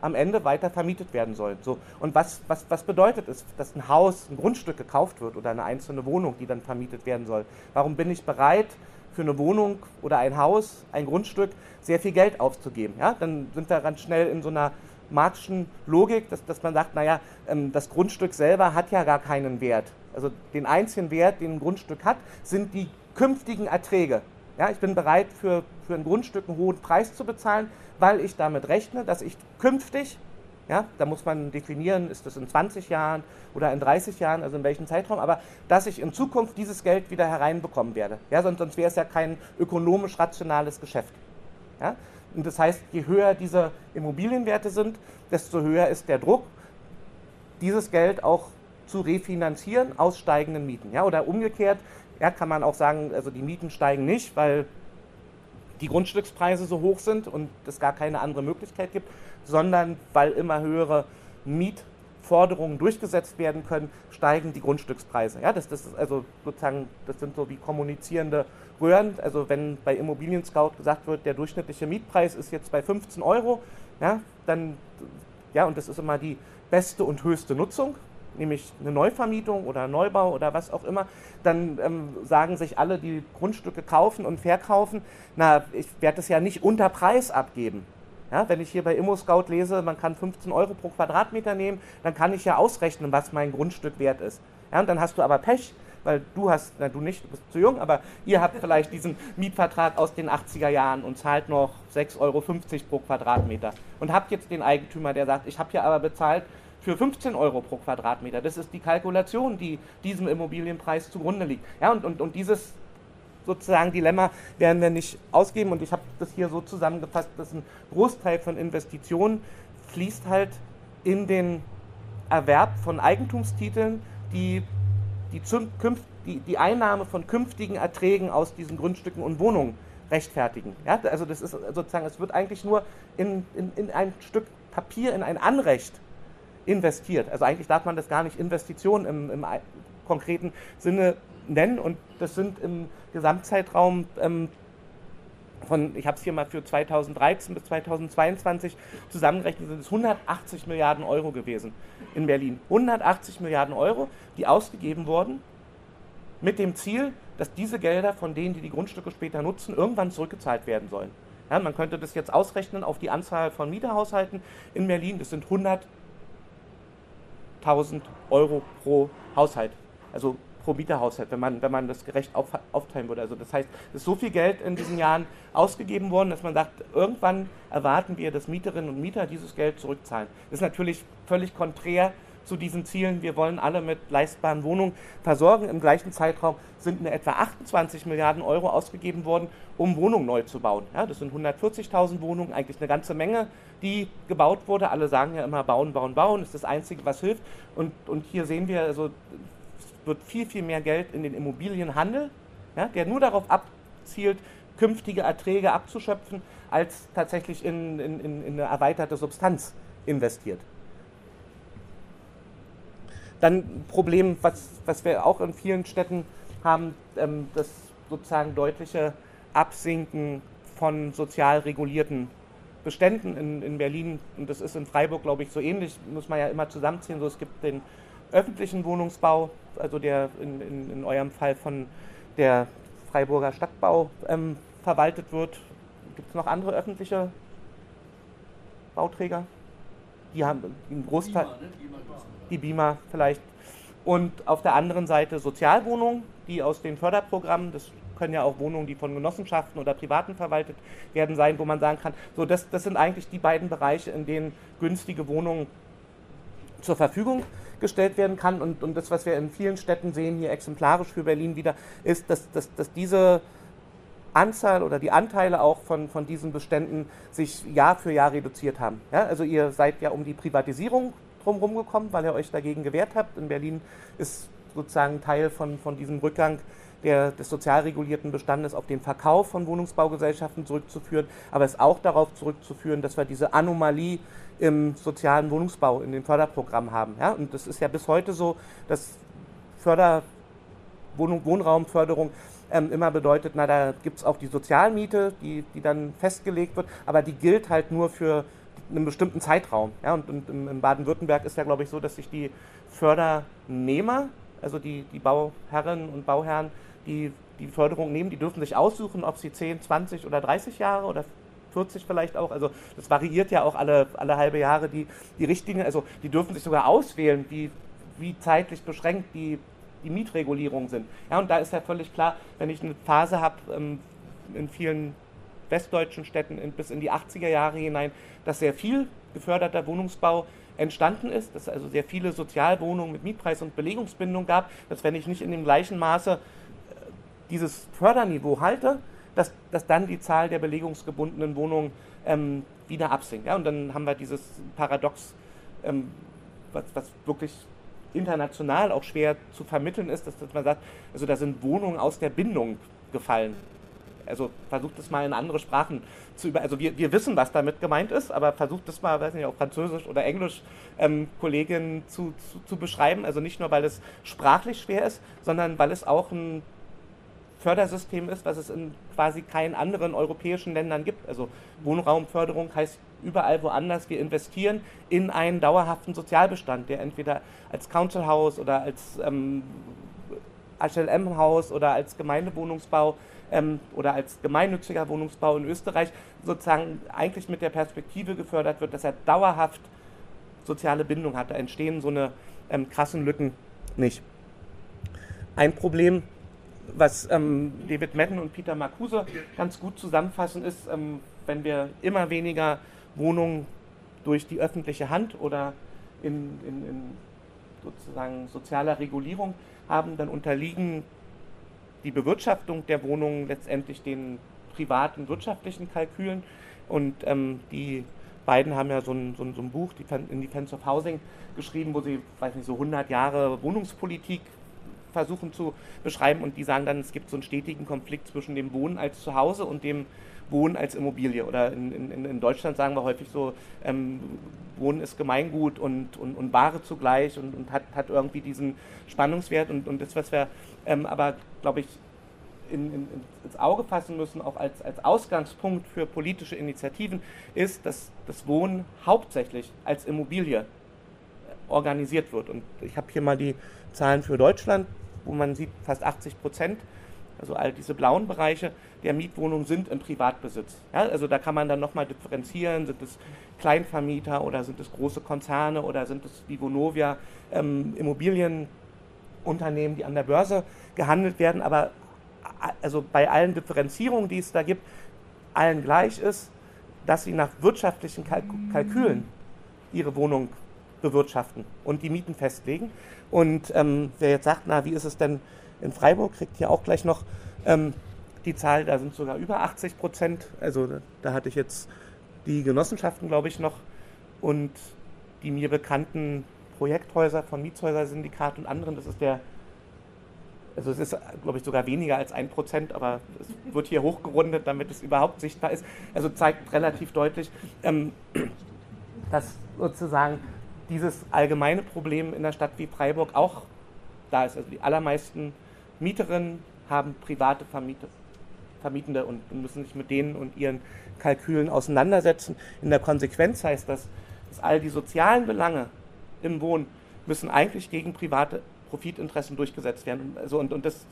[SPEAKER 4] am Ende weiter vermietet werden sollen. So, und was, was, was bedeutet es, dass ein Haus, ein Grundstück gekauft wird oder eine einzelne Wohnung, die dann vermietet werden soll? Warum bin ich bereit, für eine Wohnung oder ein Haus, ein Grundstück, sehr viel Geld aufzugeben? Ja? Dann sind wir ganz schnell in so einer marxischen Logik, dass, dass man sagt, naja, ähm, das Grundstück selber hat ja gar keinen Wert. Also den einzigen Wert, den ein Grundstück hat, sind die künftigen Erträge. Ja, ich bin bereit, für, für ein Grundstück einen hohen Preis zu bezahlen, weil ich damit rechne, dass ich künftig, ja, da muss man definieren, ist das in 20 Jahren oder in 30 Jahren, also in welchem Zeitraum, aber dass ich in Zukunft dieses Geld wieder hereinbekommen werde. Ja, sonst, sonst wäre es ja kein ökonomisch rationales Geschäft. Ja? Und das heißt, je höher diese Immobilienwerte sind, desto höher ist der Druck, dieses Geld auch zu refinanzieren aus steigenden Mieten. Ja? Oder umgekehrt, ja, kann man auch sagen, also die Mieten steigen nicht, weil die Grundstückspreise so hoch sind und es gar keine andere Möglichkeit gibt, sondern weil immer höhere Miet, Forderungen durchgesetzt werden können, steigen die Grundstückspreise. Ja, das, das ist also sozusagen, das sind so wie kommunizierende Röhren. Also wenn bei Immobilien Scout gesagt wird, der durchschnittliche Mietpreis ist jetzt bei 15 Euro, ja, dann, ja, und das ist immer die beste und höchste Nutzung, nämlich eine Neuvermietung oder Neubau oder was auch immer, dann ähm, sagen sich alle, die Grundstücke kaufen und verkaufen, na, ich werde das ja nicht unter Preis abgeben. Ja, wenn ich hier bei ImmoScout lese, man kann 15 Euro pro Quadratmeter nehmen, dann kann ich ja ausrechnen, was mein Grundstück wert ist. Ja, und dann hast du aber Pech, weil du hast, na du nicht, du bist zu jung, aber ihr habt vielleicht diesen Mietvertrag aus den 80er Jahren und zahlt noch 6,50 Euro pro Quadratmeter und habt jetzt den Eigentümer, der sagt, ich habe hier aber bezahlt für 15 Euro pro Quadratmeter. Das ist die Kalkulation, die diesem Immobilienpreis zugrunde liegt. Ja, und, und, und dieses sozusagen Dilemma werden wir nicht ausgeben. Und ich habe das hier so zusammengefasst, dass ein Großteil von Investitionen fließt halt in den Erwerb von Eigentumstiteln, die die, die, die Einnahme von künftigen Erträgen aus diesen Grundstücken und Wohnungen rechtfertigen. Ja, also das ist sozusagen, es wird eigentlich nur in, in, in ein Stück Papier, in ein Anrecht investiert. Also eigentlich darf man das gar nicht Investition im, im konkreten Sinne nennen und das sind im Gesamtzeitraum ähm, von, ich habe es hier mal für 2013 bis 2022 zusammengerechnet, sind es 180 Milliarden Euro gewesen in Berlin. 180 Milliarden Euro, die ausgegeben wurden mit dem Ziel, dass diese Gelder von denen, die die Grundstücke später nutzen, irgendwann zurückgezahlt werden sollen. Ja, man könnte das jetzt ausrechnen auf die Anzahl von Mieterhaushalten in Berlin. Das sind 100.000 Euro pro Haushalt. Also pro Mieterhaushalt, wenn man, wenn man das gerecht auf, aufteilen würde. Also das heißt, es ist so viel Geld in diesen Jahren ausgegeben worden, dass man sagt, irgendwann erwarten wir, dass Mieterinnen und Mieter dieses Geld zurückzahlen. Das ist natürlich völlig konträr zu diesen Zielen. Wir wollen alle mit leistbaren Wohnungen versorgen. Im gleichen Zeitraum sind in etwa 28 Milliarden Euro ausgegeben worden, um Wohnungen neu zu bauen. Ja, das sind 140.000 Wohnungen, eigentlich eine ganze Menge, die gebaut wurde. Alle sagen ja immer, bauen, bauen, bauen, ist das Einzige, was hilft. Und, und hier sehen wir, also wird viel, viel mehr Geld in den Immobilienhandel, ja, der nur darauf abzielt, künftige Erträge abzuschöpfen, als tatsächlich in, in, in eine erweiterte Substanz investiert. Dann ein Problem, was, was wir auch in vielen Städten haben, ähm, das sozusagen deutliche Absinken von sozial regulierten Beständen in, in Berlin. Und das ist in Freiburg, glaube ich, so ähnlich. Muss man ja immer zusammenziehen. So, es gibt den öffentlichen Wohnungsbau, also der in, in, in eurem Fall von der Freiburger Stadtbau ähm, verwaltet wird. Gibt es noch andere öffentliche Bauträger? Die haben einen Großteil. Bima, ne? Die BIMA vielleicht. Und auf der anderen Seite Sozialwohnungen, die aus den Förderprogrammen, das können ja auch Wohnungen, die von Genossenschaften oder Privaten verwaltet werden, sein, wo man sagen kann, so das, das sind eigentlich die beiden Bereiche, in denen günstige Wohnungen zur Verfügung gestellt werden kann. Und, und das, was wir in vielen Städten sehen, hier exemplarisch für Berlin wieder, ist, dass, dass, dass diese Anzahl oder die Anteile auch von, von diesen Beständen sich Jahr für Jahr reduziert haben. Ja, also ihr seid ja um die Privatisierung drumherum gekommen, weil ihr euch dagegen gewehrt habt. In Berlin ist sozusagen Teil von, von diesem Rückgang der, des sozial regulierten Bestandes auf den Verkauf von Wohnungsbaugesellschaften zurückzuführen, aber es auch darauf zurückzuführen, dass wir diese Anomalie im sozialen Wohnungsbau in den Förderprogrammen haben. Ja? Und das ist ja bis heute so, dass Förder, Wohn Wohnraumförderung ähm, immer bedeutet, na, da gibt es auch die Sozialmiete, die, die dann festgelegt wird, aber die gilt halt nur für einen bestimmten Zeitraum. Ja? Und, und in Baden-Württemberg ist ja, glaube ich, so, dass sich die Fördernehmer, also die, die Bauherren und Bauherren, die die Förderung nehmen, die dürfen sich aussuchen, ob sie 10, 20 oder 30 Jahre oder 40 vielleicht auch. Also das variiert ja auch alle, alle halbe Jahre die, die Richtlinie. Also die dürfen sich sogar auswählen, wie, wie zeitlich beschränkt die, die Mietregulierungen sind. Ja, und da ist ja völlig klar, wenn ich eine Phase habe ähm, in vielen westdeutschen Städten bis in die 80er Jahre hinein, dass sehr viel geförderter Wohnungsbau entstanden ist, dass es also sehr viele Sozialwohnungen mit Mietpreis und Belegungsbindung gab, dass wenn ich nicht in dem gleichen Maße äh, dieses Förderniveau halte, dass, dass dann die Zahl der belegungsgebundenen Wohnungen ähm, wieder absinkt. Ja? Und dann haben wir dieses Paradox, ähm, was, was wirklich international auch schwer zu vermitteln ist, dass, dass man sagt, also da sind Wohnungen aus der Bindung gefallen. Also versucht es mal in andere Sprachen zu über. Also wir, wir wissen, was damit gemeint ist, aber versucht es mal, weiß nicht, auf Französisch oder Englisch ähm, Kolleginnen zu, zu, zu beschreiben. Also nicht nur, weil es sprachlich schwer ist, sondern weil es auch ein Fördersystem ist, was es in quasi keinen anderen europäischen Ländern gibt. Also Wohnraumförderung heißt überall woanders, wir investieren in einen dauerhaften Sozialbestand, der entweder als Council House oder als ähm, HLM-Haus oder als Gemeindewohnungsbau ähm, oder als gemeinnütziger Wohnungsbau in Österreich sozusagen eigentlich mit der Perspektive gefördert wird, dass er dauerhaft soziale Bindung hat. Da entstehen so eine ähm, krassen Lücken nicht. Ein Problem, was ähm, David Madden und Peter Marcuse ganz gut zusammenfassen, ist, ähm, wenn wir immer weniger Wohnungen durch die öffentliche Hand oder in, in, in sozusagen sozialer Regulierung haben, dann unterliegen die Bewirtschaftung der Wohnungen letztendlich den privaten wirtschaftlichen Kalkülen. Und ähm, die beiden haben ja so ein, so ein, so ein Buch, die in Defense of Housing, geschrieben, wo sie, weiß nicht, so 100 Jahre Wohnungspolitik versuchen zu beschreiben. Und die sagen dann, es gibt so einen stetigen Konflikt zwischen dem Wohnen als Zuhause und dem Wohnen als Immobilie. Oder in, in, in Deutschland sagen wir häufig so, ähm, Wohnen ist Gemeingut und, und, und Ware zugleich und, und hat, hat irgendwie diesen Spannungswert. Und, und das, was wir ähm, aber, glaube ich, in, in, ins Auge fassen müssen, auch als, als Ausgangspunkt für politische Initiativen, ist, dass das Wohnen hauptsächlich als Immobilie organisiert wird. Und ich habe hier mal die Zahlen für Deutschland, wo man sieht, fast 80 Prozent also all diese blauen Bereiche der Mietwohnungen sind im Privatbesitz. Ja, also da kann man dann nochmal differenzieren, sind es Kleinvermieter oder sind es große Konzerne oder sind es wie Vonovia ähm, Immobilienunternehmen, die an der Börse gehandelt werden. Aber also bei allen Differenzierungen, die es da gibt, allen gleich ist, dass sie nach wirtschaftlichen Kalk Kalkülen ihre Wohnung bewirtschaften und die Mieten festlegen. Und ähm, wer jetzt sagt, na, wie ist es denn in Freiburg, kriegt hier auch gleich noch ähm, die Zahl, da sind sogar über 80 Prozent. Also da hatte ich jetzt die Genossenschaften, glaube ich, noch und die mir bekannten Projekthäuser von Mietshäuser-Syndikat und anderen. Das ist der, also es ist, glaube ich, sogar weniger als ein Prozent, aber es wird hier hochgerundet, damit es überhaupt sichtbar ist. Also zeigt relativ deutlich, ähm, dass sozusagen dieses allgemeine Problem in der Stadt wie Freiburg auch da ist. Also die allermeisten Mieterinnen haben private Vermieter, Vermietende und müssen sich mit denen und ihren Kalkülen auseinandersetzen. In der Konsequenz heißt das, dass all die sozialen Belange im Wohnen müssen eigentlich gegen private Profitinteressen durchgesetzt werden. Also und, und das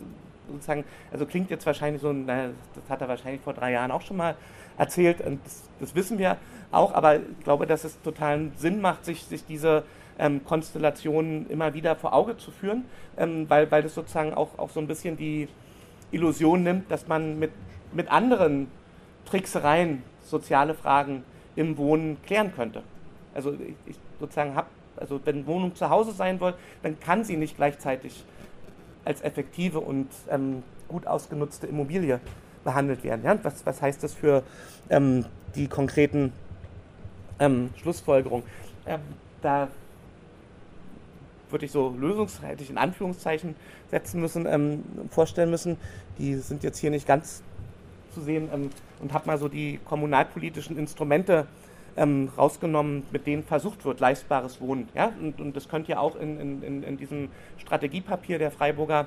[SPEAKER 4] sozusagen, also klingt jetzt wahrscheinlich so, naja, das hat er wahrscheinlich vor drei Jahren auch schon mal erzählt und das, das wissen wir auch, aber ich glaube, dass es totalen Sinn macht, sich, sich diese ähm, Konstellationen immer wieder vor Auge zu führen, ähm, weil, weil das sozusagen auch, auch so ein bisschen die Illusion nimmt, dass man mit, mit anderen Tricksereien soziale Fragen im Wohnen klären könnte. Also ich, ich sozusagen habe, also wenn Wohnung zu Hause sein soll, dann kann sie nicht gleichzeitig als effektive und ähm, gut ausgenutzte Immobilie behandelt werden. Ja? Was, was heißt das für ähm, die konkreten ähm, Schlussfolgerungen? Ähm, da würde ich so lösungsreitig in Anführungszeichen setzen müssen, ähm, vorstellen müssen. Die sind jetzt hier nicht ganz zu sehen ähm, und habe mal so die kommunalpolitischen Instrumente ähm, rausgenommen, mit denen versucht wird, leistbares Wohnen. Ja? Und, und das könnt ihr auch in, in, in diesem Strategiepapier der Freiburger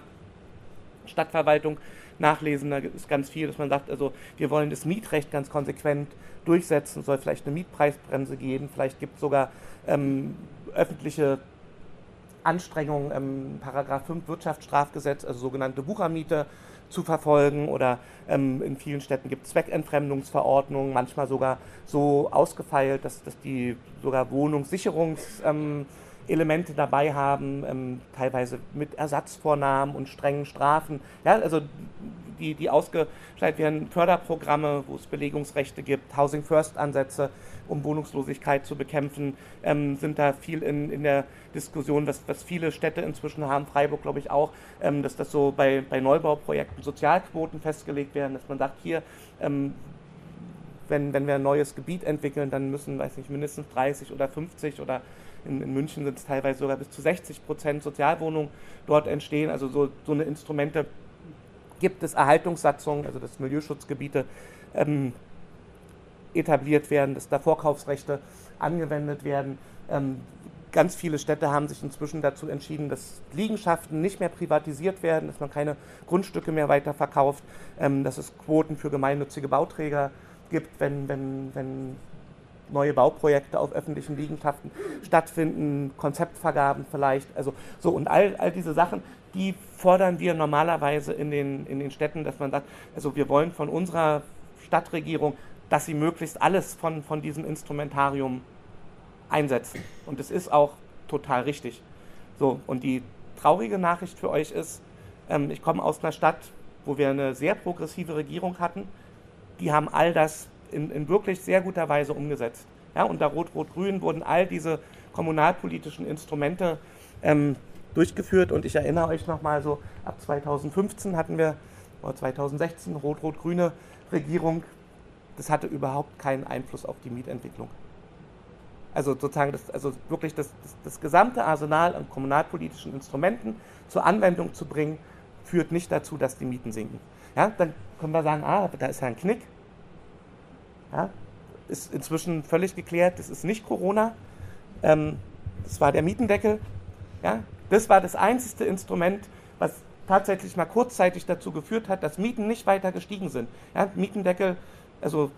[SPEAKER 4] Stadtverwaltung nachlesen. Da ist ganz viel, dass man sagt, also wir wollen das Mietrecht ganz konsequent durchsetzen, soll vielleicht eine Mietpreisbremse geben, vielleicht gibt es sogar ähm, öffentliche Anstrengungen im Paragraph 5 Wirtschaftsstrafgesetz, also sogenannte Wuchermiete, zu verfolgen oder ähm, in vielen Städten gibt es Zweckentfremdungsverordnungen, manchmal sogar so ausgefeilt, dass, dass die sogar Wohnungssicherungselemente ähm, dabei haben, ähm, teilweise mit Ersatzvornahmen und strengen Strafen. Ja, also die, die ausgestellt werden, Förderprogramme, wo es Belegungsrechte gibt, Housing First Ansätze, um Wohnungslosigkeit zu bekämpfen, ähm, sind da viel in, in der Diskussion, was, was viele Städte inzwischen haben, Freiburg glaube ich auch, ähm, dass das so bei, bei Neubauprojekten Sozialquoten festgelegt werden, dass man sagt, hier, ähm, wenn, wenn wir ein neues Gebiet entwickeln, dann müssen, weiß nicht, mindestens 30 oder 50 oder in, in München sind es teilweise sogar bis zu 60 Prozent Sozialwohnungen dort entstehen. Also so, so eine Instrumente gibt es Erhaltungssatzungen, also dass Milieuschutzgebiete ähm, etabliert werden, dass da Vorkaufsrechte angewendet werden. Ähm, ganz viele Städte haben sich inzwischen dazu entschieden, dass Liegenschaften nicht mehr privatisiert werden, dass man keine Grundstücke mehr weiterverkauft, ähm, dass es Quoten für gemeinnützige Bauträger gibt, wenn, wenn, wenn neue Bauprojekte auf öffentlichen Liegenschaften stattfinden, Konzeptvergaben vielleicht, also so und all, all diese Sachen, die fordern wir normalerweise in den, in den Städten, dass man sagt, also wir wollen von unserer Stadtregierung, dass sie möglichst alles von, von diesem Instrumentarium einsetzen. Und es ist auch total richtig. So, und die traurige Nachricht für euch ist, ähm, ich komme aus einer Stadt, wo wir eine sehr progressive Regierung hatten. Die haben all das in, in wirklich sehr guter Weise umgesetzt. Ja, unter Rot-Rot-Grün wurden all diese kommunalpolitischen Instrumente ähm, durchgeführt und ich erinnere euch nochmal so, ab 2015 hatten wir, oder 2016, Rot-Rot-Grüne Regierung, das hatte überhaupt keinen Einfluss auf die Mietentwicklung. Also sozusagen das, also wirklich das, das, das gesamte Arsenal an kommunalpolitischen Instrumenten zur Anwendung zu bringen, führt nicht dazu, dass die Mieten sinken. Ja, dann können wir sagen, ah, da ist ja ein Knick. Ja, ist inzwischen völlig geklärt, das ist nicht Corona. Ähm, das war der Mietendeckel. Ja, das war das einzige Instrument, was tatsächlich mal kurzzeitig dazu geführt hat, dass Mieten nicht weiter gestiegen sind. Ja, Mietendeckel, also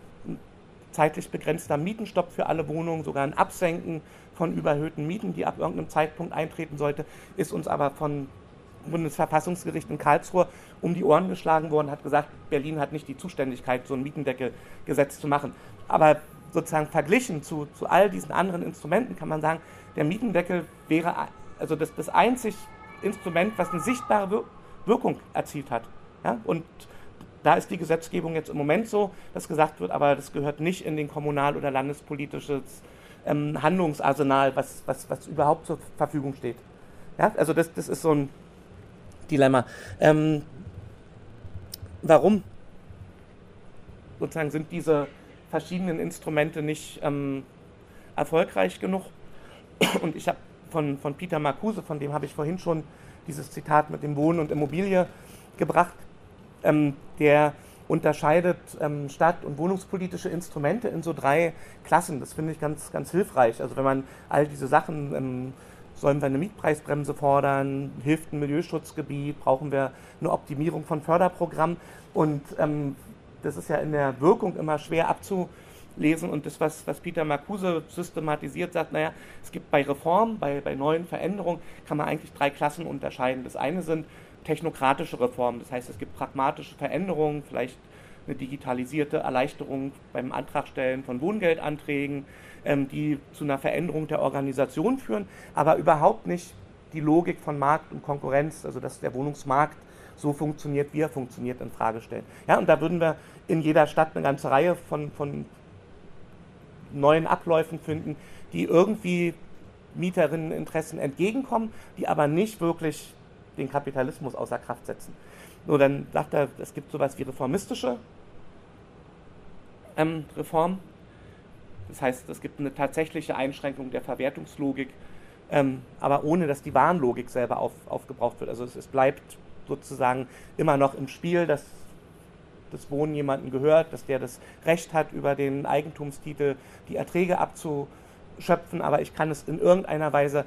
[SPEAKER 4] zeitlich begrenzter Mietenstopp für alle Wohnungen, sogar ein Absenken von überhöhten Mieten, die ab irgendeinem Zeitpunkt eintreten sollte, ist uns aber von Bundesverfassungsgericht in Karlsruhe um die Ohren geschlagen worden, hat gesagt, Berlin hat nicht die Zuständigkeit, so ein Mietendeckelgesetz zu machen. Aber sozusagen verglichen zu, zu all diesen anderen Instrumenten kann man sagen, der Mietendeckel wäre also das, das einzig Instrument, was eine sichtbare Wirkung erzielt hat. Ja? Und da ist die Gesetzgebung jetzt im Moment so, dass gesagt wird, aber das gehört nicht in den kommunal- oder landespolitisches ähm, Handlungsarsenal, was, was, was überhaupt zur Verfügung steht. Ja? Also das, das ist so ein Dilemma. Ähm, warum sozusagen sind diese verschiedenen Instrumente nicht ähm, erfolgreich genug? Und ich habe von, von Peter Marcuse, von dem habe ich vorhin schon dieses Zitat mit dem Wohnen und Immobilie gebracht, ähm, der unterscheidet ähm, stadt- und wohnungspolitische Instrumente in so drei Klassen. Das finde ich ganz, ganz hilfreich. Also wenn man all diese Sachen ähm, Sollen wir eine Mietpreisbremse fordern? Hilft ein Milieuschutzgebiet? Brauchen wir eine Optimierung von Förderprogrammen? Und ähm, das ist ja in der Wirkung immer schwer abzulesen. Und das, was, was Peter Marcuse systematisiert, sagt, naja, es gibt bei Reformen, bei, bei neuen Veränderungen, kann man eigentlich drei Klassen unterscheiden. Das eine sind technokratische Reformen, das heißt, es gibt pragmatische Veränderungen, vielleicht eine digitalisierte Erleichterung beim Antragstellen von Wohngeldanträgen, ähm, die zu einer Veränderung der Organisation führen, aber überhaupt nicht die Logik von Markt und Konkurrenz, also dass der Wohnungsmarkt so funktioniert, wie er funktioniert, in Frage stellen. Ja, und da würden wir in jeder Stadt eine ganze Reihe von, von neuen Abläufen finden, die irgendwie Mieterinneninteressen entgegenkommen, die aber nicht wirklich den Kapitalismus außer Kraft setzen. Nur dann sagt er, es gibt sowas wie reformistische ähm, Reform, das heißt, es gibt eine tatsächliche Einschränkung der Verwertungslogik, ähm, aber ohne dass die Warenlogik selber auf, aufgebraucht wird. Also es, es, bleibt sozusagen immer noch im Spiel, dass das Wohnen jemandem gehört, dass der das Recht hat, über den Eigentumstitel die Erträge abzuschöpfen, aber ich kann es in irgendeiner Weise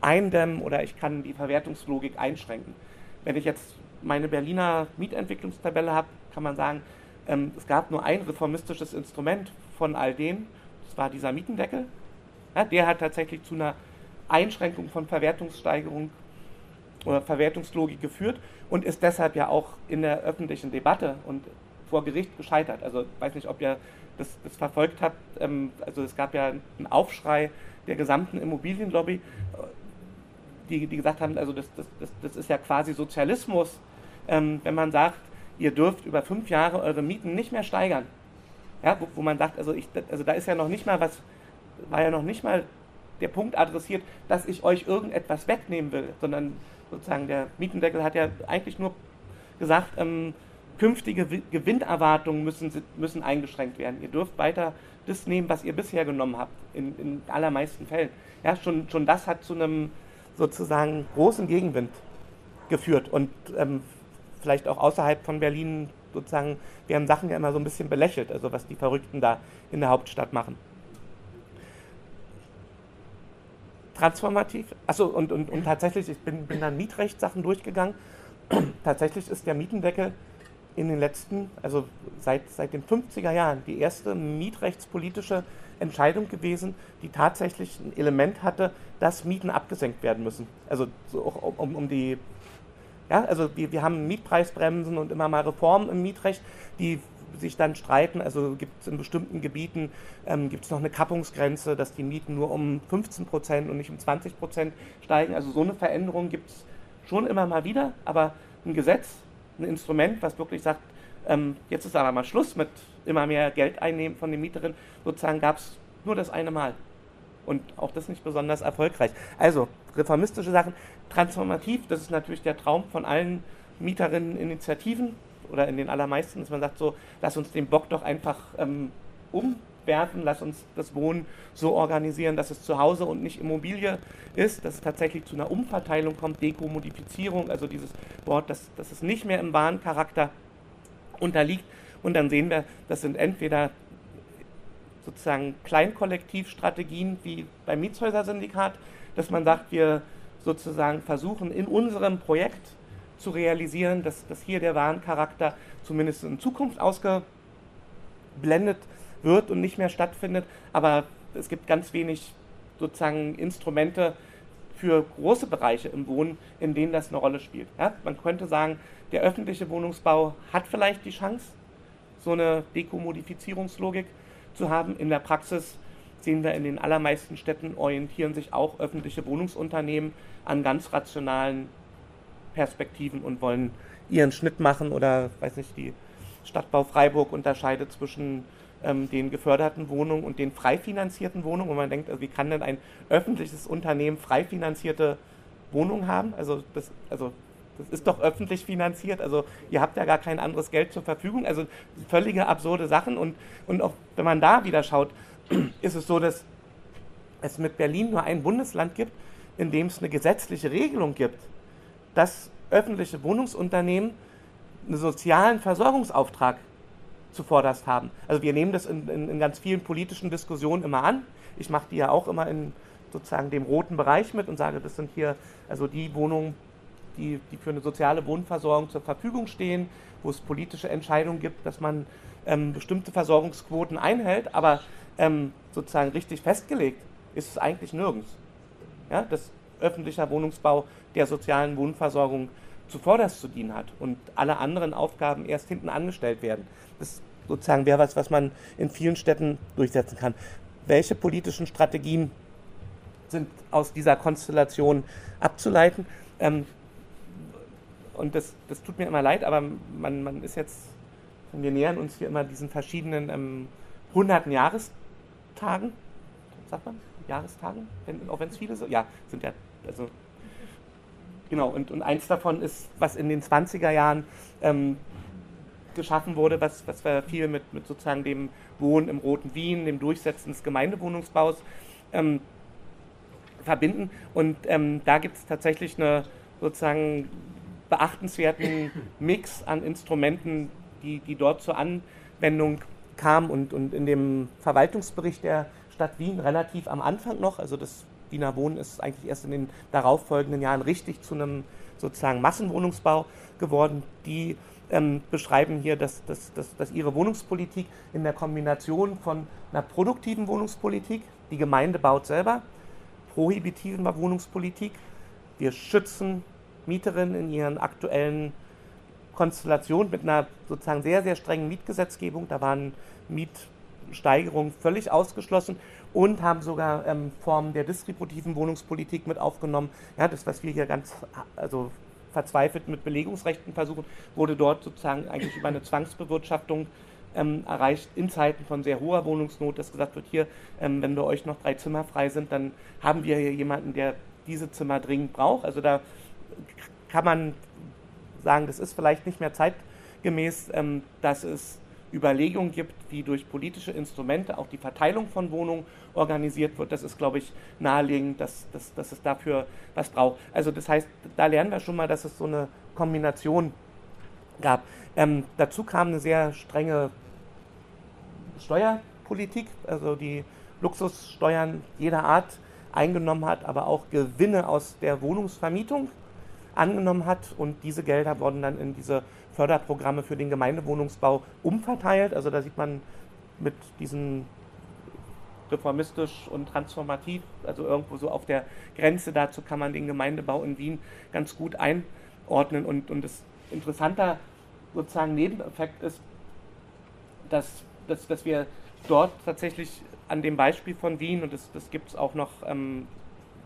[SPEAKER 4] eindämmen oder ich kann die Verwertungslogik einschränken. Wenn ich jetzt meine Berliner Mietentwicklungstabelle habe, kann man sagen, ähm, es gab nur ein reformistisches Instrument von all denen war dieser Mietendeckel. Ja, der hat tatsächlich zu einer Einschränkung von Verwertungssteigerung oder Verwertungslogik geführt und ist deshalb ja auch in der öffentlichen Debatte und vor Gericht gescheitert. Also ich weiß nicht, ob ihr das, das verfolgt habt. Ähm, also es gab ja einen Aufschrei der gesamten Immobilienlobby, die, die gesagt haben, also das, das, das, das ist ja quasi Sozialismus, ähm, wenn man sagt, ihr dürft über fünf Jahre eure Mieten nicht mehr steigern ja, wo, wo man sagt, also, ich, also da ist ja noch nicht mal was, war ja noch nicht mal der Punkt adressiert, dass ich euch irgendetwas wegnehmen will, sondern sozusagen der Mietendeckel hat ja eigentlich nur gesagt, ähm, künftige Gewinnerwartungen müssen, müssen eingeschränkt werden. Ihr dürft weiter das nehmen, was ihr bisher genommen habt, in, in allermeisten Fällen. Ja, schon, schon das hat zu einem sozusagen großen Gegenwind geführt und ähm, vielleicht auch außerhalb von Berlin sozusagen, werden Sachen ja immer so ein bisschen belächelt, also was die Verrückten da in der Hauptstadt machen. Transformativ, achso, und, und, und tatsächlich, ich bin, bin dann Mietrechtssachen durchgegangen. tatsächlich ist der Mietendeckel in den letzten, also seit, seit den 50er Jahren, die erste mietrechtspolitische Entscheidung gewesen, die tatsächlich ein Element hatte, dass Mieten abgesenkt werden müssen. Also so um, um die, ja, also wir, wir haben Mietpreisbremsen und immer mal Reformen im Mietrecht, die sich dann streiten. Also gibt es in bestimmten Gebieten ähm, gibt es noch eine Kappungsgrenze, dass die Mieten nur um 15 Prozent und nicht um 20 Prozent steigen. Also so eine Veränderung gibt es schon immer mal wieder, aber ein Gesetz, ein Instrument, was wirklich sagt, ähm, jetzt ist aber mal Schluss mit immer mehr Geld einnehmen von den Mieterinnen, sozusagen gab es nur das eine Mal. Und auch das nicht besonders erfolgreich. Also, reformistische Sachen, transformativ, das ist natürlich der Traum von allen Mieterinneninitiativen oder in den allermeisten, dass man sagt, so, lass uns den Bock doch einfach ähm, umwerfen, lass uns das Wohnen so organisieren, dass es zu Hause und nicht Immobilie ist, dass es tatsächlich zu einer Umverteilung kommt, Dekommodifizierung, also dieses Wort, dass, dass es nicht mehr im Warencharakter unterliegt. Und dann sehen wir, das sind entweder sozusagen Kleinkollektivstrategien wie beim Mietshäuser-Syndikat, dass man sagt, wir sozusagen versuchen in unserem Projekt zu realisieren, dass, dass hier der Warencharakter zumindest in Zukunft ausgeblendet wird und nicht mehr stattfindet. Aber es gibt ganz wenig sozusagen Instrumente für große Bereiche im Wohnen, in denen das eine Rolle spielt. Ja? Man könnte sagen, der öffentliche Wohnungsbau hat vielleicht die Chance, so eine Dekommodifizierungslogik zu haben. In der Praxis sehen wir in den allermeisten Städten orientieren sich auch öffentliche Wohnungsunternehmen an ganz rationalen Perspektiven und wollen ihren Schnitt machen oder weiß nicht, die Stadtbau Freiburg unterscheidet zwischen ähm, den geförderten Wohnungen und den frei finanzierten Wohnungen. Und man denkt, also wie kann denn ein öffentliches Unternehmen frei finanzierte Wohnungen haben? Also das, also das ist doch öffentlich finanziert, also ihr habt ja gar kein anderes Geld zur Verfügung. Also völlige absurde Sachen. Und, und auch wenn man da wieder schaut, ist es so, dass es mit Berlin nur ein Bundesland gibt, in dem es eine gesetzliche Regelung gibt, dass öffentliche Wohnungsunternehmen einen sozialen Versorgungsauftrag zuvorderst haben. Also wir nehmen das in, in, in ganz vielen politischen Diskussionen immer an. Ich mache die ja auch immer in sozusagen dem roten Bereich mit und sage, das sind hier also die Wohnungen, die, die für eine soziale Wohnversorgung zur Verfügung stehen, wo es politische Entscheidungen gibt, dass man ähm, bestimmte Versorgungsquoten einhält, aber ähm, sozusagen richtig festgelegt ist es eigentlich nirgends. Ja, dass öffentlicher Wohnungsbau der sozialen Wohnversorgung zuvorderst zu dienen hat und alle anderen Aufgaben erst hinten angestellt werden. Das sozusagen wäre was, was man in vielen Städten durchsetzen kann. Welche politischen Strategien sind aus dieser Konstellation abzuleiten? Ähm, und das, das tut mir immer leid, aber man, man ist jetzt, wir nähern uns hier immer diesen verschiedenen ähm, hunderten Jahrestagen, sagt man, Jahrestagen, wenn, auch wenn es viele sind, ja, sind ja, also genau, und, und eins davon ist, was in den 20er Jahren ähm, geschaffen wurde, was, was wir viel mit, mit sozusagen dem Wohnen im Roten Wien, dem Durchsetzen des Gemeindewohnungsbaus ähm, verbinden. Und ähm, da gibt es tatsächlich eine sozusagen beachtenswerten Mix an Instrumenten, die, die dort zur Anwendung kamen und, und in dem Verwaltungsbericht der Stadt Wien relativ am Anfang noch, also das Wiener Wohnen ist eigentlich erst in den darauffolgenden Jahren richtig zu einem sozusagen Massenwohnungsbau geworden. Die ähm, beschreiben hier, dass, dass, dass, dass ihre Wohnungspolitik in der Kombination von einer produktiven Wohnungspolitik, die Gemeinde baut selber, prohibitiven Wohnungspolitik, wir schützen Mieterinnen in ihren aktuellen Konstellationen mit einer sozusagen sehr, sehr strengen Mietgesetzgebung. Da waren Mietsteigerungen völlig ausgeschlossen und haben sogar ähm, Formen der distributiven Wohnungspolitik mit aufgenommen. Ja, das, was wir hier ganz also verzweifelt mit Belegungsrechten versuchen, wurde dort sozusagen eigentlich über eine Zwangsbewirtschaftung ähm, erreicht in Zeiten von sehr hoher Wohnungsnot, dass gesagt wird, hier, ähm, wenn bei euch noch drei Zimmer frei sind, dann haben wir hier jemanden, der diese Zimmer dringend braucht. Also da kann man sagen, das ist vielleicht nicht mehr zeitgemäß, ähm, dass es Überlegungen gibt, wie durch politische Instrumente auch die Verteilung von Wohnungen organisiert wird. Das ist, glaube ich, naheliegend, dass, dass, dass es dafür was braucht. Also das heißt, da lernen wir schon mal, dass es so eine Kombination gab. Ähm, dazu kam eine sehr strenge Steuerpolitik, also die Luxussteuern jeder Art eingenommen hat, aber auch Gewinne aus der Wohnungsvermietung angenommen hat und diese Gelder wurden dann in diese Förderprogramme für den Gemeindewohnungsbau umverteilt. Also da sieht man mit diesen reformistisch und transformativ, also irgendwo so auf der Grenze dazu kann man den Gemeindebau in Wien ganz gut einordnen. Und, und das interessanter sozusagen Nebeneffekt ist, dass, dass, dass wir dort tatsächlich an dem Beispiel von Wien, und das, das gibt es auch noch, ähm,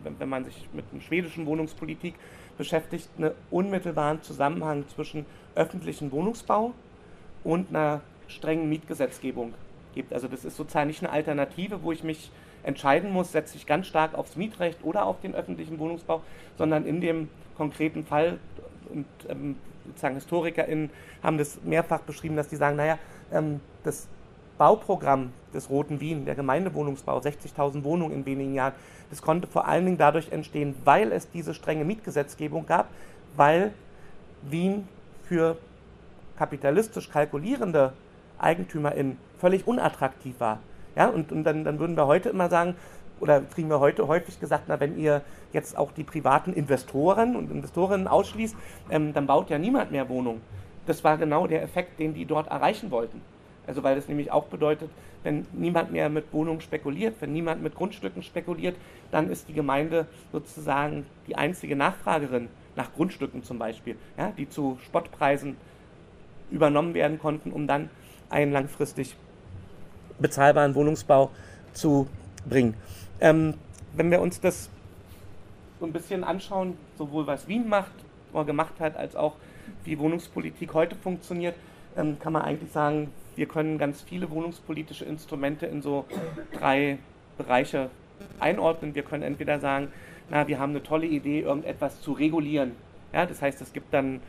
[SPEAKER 4] wenn, wenn man sich mit der schwedischen Wohnungspolitik beschäftigt, einen unmittelbaren Zusammenhang zwischen öffentlichem Wohnungsbau und einer strengen Mietgesetzgebung gibt. Also das ist sozusagen nicht eine Alternative, wo ich mich entscheiden muss, setze ich ganz stark aufs Mietrecht oder auf den öffentlichen Wohnungsbau, sondern in dem konkreten Fall, und ähm, sozusagen HistorikerInnen haben das mehrfach beschrieben, dass die sagen, naja, ähm, das Bauprogramm des Roten Wien, der Gemeindewohnungsbau, 60.000 Wohnungen in wenigen Jahren, das konnte vor allen Dingen dadurch entstehen, weil es diese strenge Mietgesetzgebung gab, weil Wien für kapitalistisch kalkulierende EigentümerInnen völlig unattraktiv war. Ja, und, und dann, dann würden wir heute immer sagen, oder kriegen wir heute häufig gesagt, na, wenn ihr jetzt auch die privaten Investoren und Investorinnen ausschließt, ähm, dann baut ja niemand mehr Wohnungen. Das war genau der Effekt, den die dort erreichen wollten. Also weil das nämlich auch bedeutet, wenn niemand mehr mit Wohnungen spekuliert, wenn niemand mit Grundstücken spekuliert, dann ist die Gemeinde sozusagen die einzige Nachfragerin nach Grundstücken zum Beispiel, ja, die zu Spottpreisen übernommen werden konnten, um dann einen langfristig bezahlbaren Wohnungsbau zu bringen. Ähm, wenn wir uns das so ein bisschen anschauen, sowohl was Wien macht gemacht hat, als auch wie Wohnungspolitik heute funktioniert, ähm, kann man eigentlich sagen, wir können ganz viele wohnungspolitische Instrumente in so drei Bereiche einordnen. Wir können entweder sagen, na, wir haben eine tolle Idee, irgendetwas zu regulieren. Ja, das heißt, es gibt dann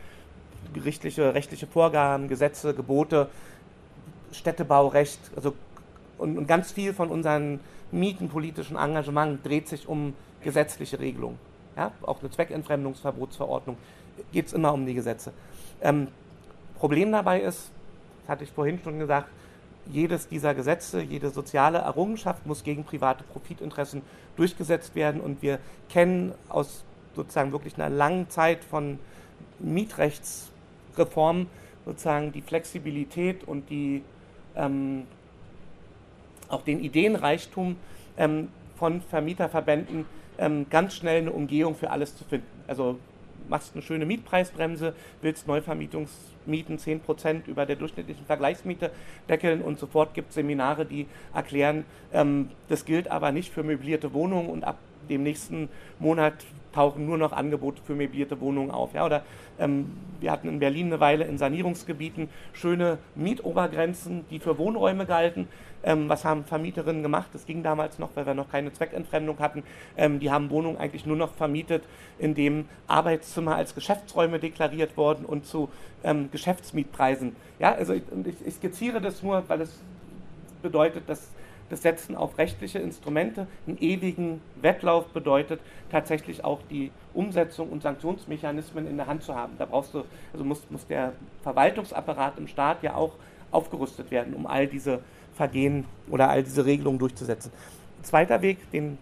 [SPEAKER 4] gerichtliche, rechtliche Vorgaben, Gesetze, Gebote, Städtebaurecht, also und, und ganz viel von unserem mietenpolitischen Engagement dreht sich um gesetzliche Regelungen. Ja, auch eine Zweckentfremdungsverbotsverordnung geht es immer um die Gesetze. Ähm, Problem dabei ist, hatte ich vorhin schon gesagt, jedes dieser Gesetze, jede soziale Errungenschaft muss gegen private Profitinteressen durchgesetzt werden. Und wir kennen aus sozusagen wirklich einer langen Zeit von Mietrechtsreformen sozusagen die Flexibilität und die ähm, auch den Ideenreichtum ähm, von Vermieterverbänden ähm, ganz schnell eine Umgehung für alles zu finden. Also machst eine schöne Mietpreisbremse, willst Neuvermietungsmieten 10% über der durchschnittlichen Vergleichsmiete deckeln und sofort gibt es Seminare, die erklären, ähm, das gilt aber nicht für möblierte Wohnungen und ab dem nächsten Monat tauchen nur noch Angebote für möblierte Wohnungen auf. Ja, oder ähm, wir hatten in Berlin eine Weile in Sanierungsgebieten schöne Mietobergrenzen, die für Wohnräume galten. Ähm, was haben Vermieterinnen gemacht? Das ging damals noch, weil wir noch keine Zweckentfremdung hatten. Ähm, die haben Wohnungen eigentlich nur noch vermietet, in dem Arbeitszimmer als Geschäftsräume deklariert wurden und zu ähm, Geschäftsmietpreisen. Ja, also ich, ich skizziere das nur, weil es bedeutet, dass das Setzen auf rechtliche Instrumente einen ewigen Wettlauf bedeutet, tatsächlich auch die Umsetzung und Sanktionsmechanismen in der Hand zu haben. Da brauchst du, also muss, muss der Verwaltungsapparat im Staat ja auch aufgerüstet werden, um all diese Vergehen oder all diese Regelungen durchzusetzen. Zweiter Weg, den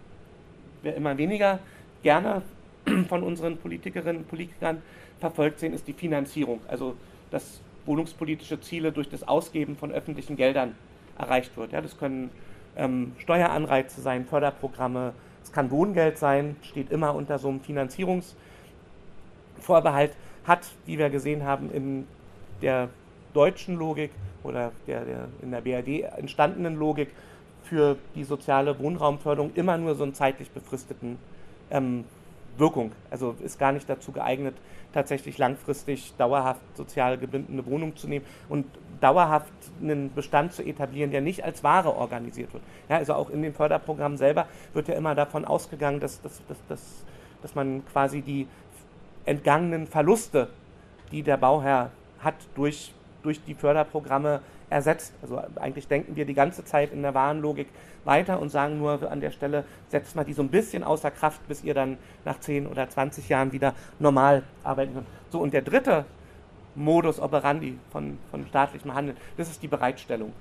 [SPEAKER 4] wir immer weniger gerne von unseren Politikerinnen und Politikern verfolgt sehen, ist die Finanzierung. Also dass wohnungspolitische Ziele durch das Ausgeben von öffentlichen Geldern erreicht wird. Ja, das können ähm, Steueranreize sein, Förderprogramme, es kann Wohngeld sein, steht immer unter so einem Finanzierungsvorbehalt, hat, wie wir gesehen haben, in der deutschen Logik oder der, der in der BRD entstandenen Logik für die soziale Wohnraumförderung immer nur so einen zeitlich befristeten ähm, Wirkung. Also ist gar nicht dazu geeignet, tatsächlich langfristig dauerhaft sozial gebundene Wohnungen zu nehmen und dauerhaft einen Bestand zu etablieren, der nicht als Ware organisiert wird. Ja, also auch in den Förderprogrammen selber wird ja immer davon ausgegangen, dass, dass, dass, dass, dass man quasi die entgangenen Verluste, die der Bauherr hat durch, durch die Förderprogramme, ersetzt. Also eigentlich denken wir die ganze Zeit in der Warenlogik weiter und sagen nur an der Stelle, setzt mal die so ein bisschen außer Kraft, bis ihr dann nach 10 oder 20 Jahren wieder normal arbeiten könnt. So, und der dritte Modus operandi von, von staatlichem Handeln. Das ist die Bereitstellung.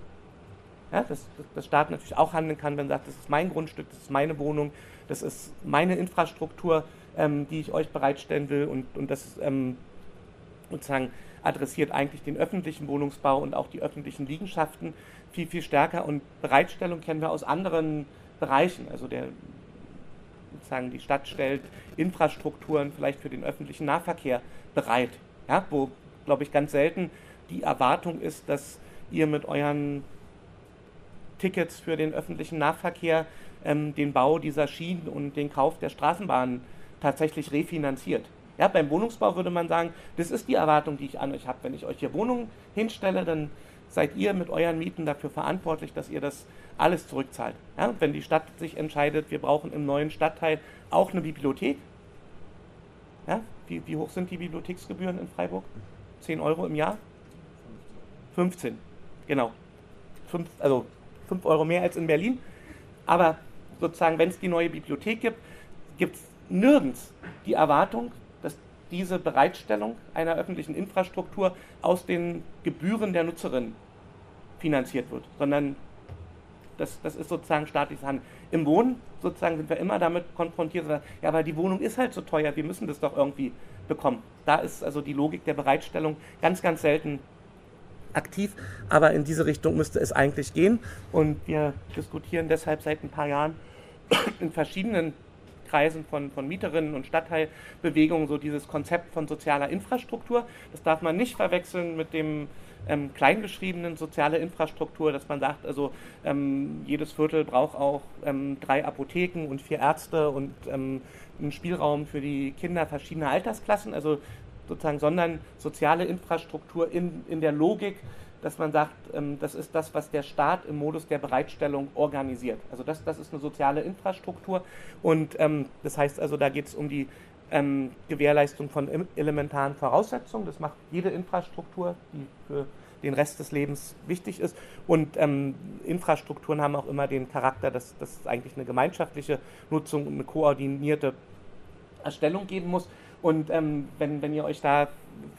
[SPEAKER 4] Ja, dass, dass Staat natürlich auch handeln kann, wenn er sagt, das ist mein Grundstück, das ist meine Wohnung, das ist meine Infrastruktur, ähm, die ich euch bereitstellen will und, und das ähm, sozusagen adressiert eigentlich den öffentlichen Wohnungsbau und auch die öffentlichen Liegenschaften viel, viel stärker. Und Bereitstellung kennen wir aus anderen Bereichen. Also der, sozusagen die Stadt stellt Infrastrukturen vielleicht für den öffentlichen Nahverkehr bereit, ja, wo, glaube ich, ganz selten die Erwartung ist, dass ihr mit euren Tickets für den öffentlichen Nahverkehr ähm, den Bau dieser Schienen und den Kauf der Straßenbahnen tatsächlich refinanziert. Ja, beim Wohnungsbau würde man sagen, das ist die Erwartung, die ich an euch habe. Wenn ich euch hier Wohnungen hinstelle, dann seid ihr mit euren Mieten dafür verantwortlich, dass ihr das alles zurückzahlt. Ja, wenn die Stadt sich entscheidet, wir brauchen im neuen Stadtteil auch eine Bibliothek. Ja, wie, wie hoch sind die Bibliotheksgebühren in Freiburg? 10 Euro im Jahr? 15, genau. Fünf, also 5 Euro mehr als in Berlin. Aber sozusagen, wenn es die neue Bibliothek gibt, gibt es nirgends die Erwartung, diese Bereitstellung einer öffentlichen Infrastruktur aus den Gebühren der Nutzerin finanziert wird, sondern das, das ist sozusagen staatliches Handeln. Im Wohnen sozusagen sind wir immer damit konfrontiert, ja, aber die Wohnung ist halt so teuer, wir müssen das doch irgendwie bekommen. Da ist also die Logik der Bereitstellung ganz, ganz selten aktiv, aber in diese Richtung müsste es eigentlich gehen. Und wir diskutieren deshalb seit ein paar Jahren in verschiedenen Kreisen von, von Mieterinnen und Stadtteilbewegungen so dieses Konzept von sozialer Infrastruktur. Das darf man nicht verwechseln mit dem ähm, kleingeschriebenen soziale Infrastruktur, dass man sagt, also ähm, jedes Viertel braucht auch ähm, drei Apotheken und vier Ärzte und ähm, einen Spielraum für die Kinder verschiedener Altersklassen, also sozusagen, sondern soziale Infrastruktur in, in der Logik, dass man sagt, ähm, das ist das, was der Staat im Modus der Bereitstellung organisiert. Also das, das ist eine soziale Infrastruktur und ähm, das heißt also, da geht es um die ähm, Gewährleistung von elementaren Voraussetzungen. Das macht jede Infrastruktur, die für den Rest des Lebens wichtig ist. Und ähm, Infrastrukturen haben auch immer den Charakter, dass, es eigentlich eine gemeinschaftliche Nutzung und eine koordinierte Erstellung geben muss. Und ähm, wenn, wenn ihr euch da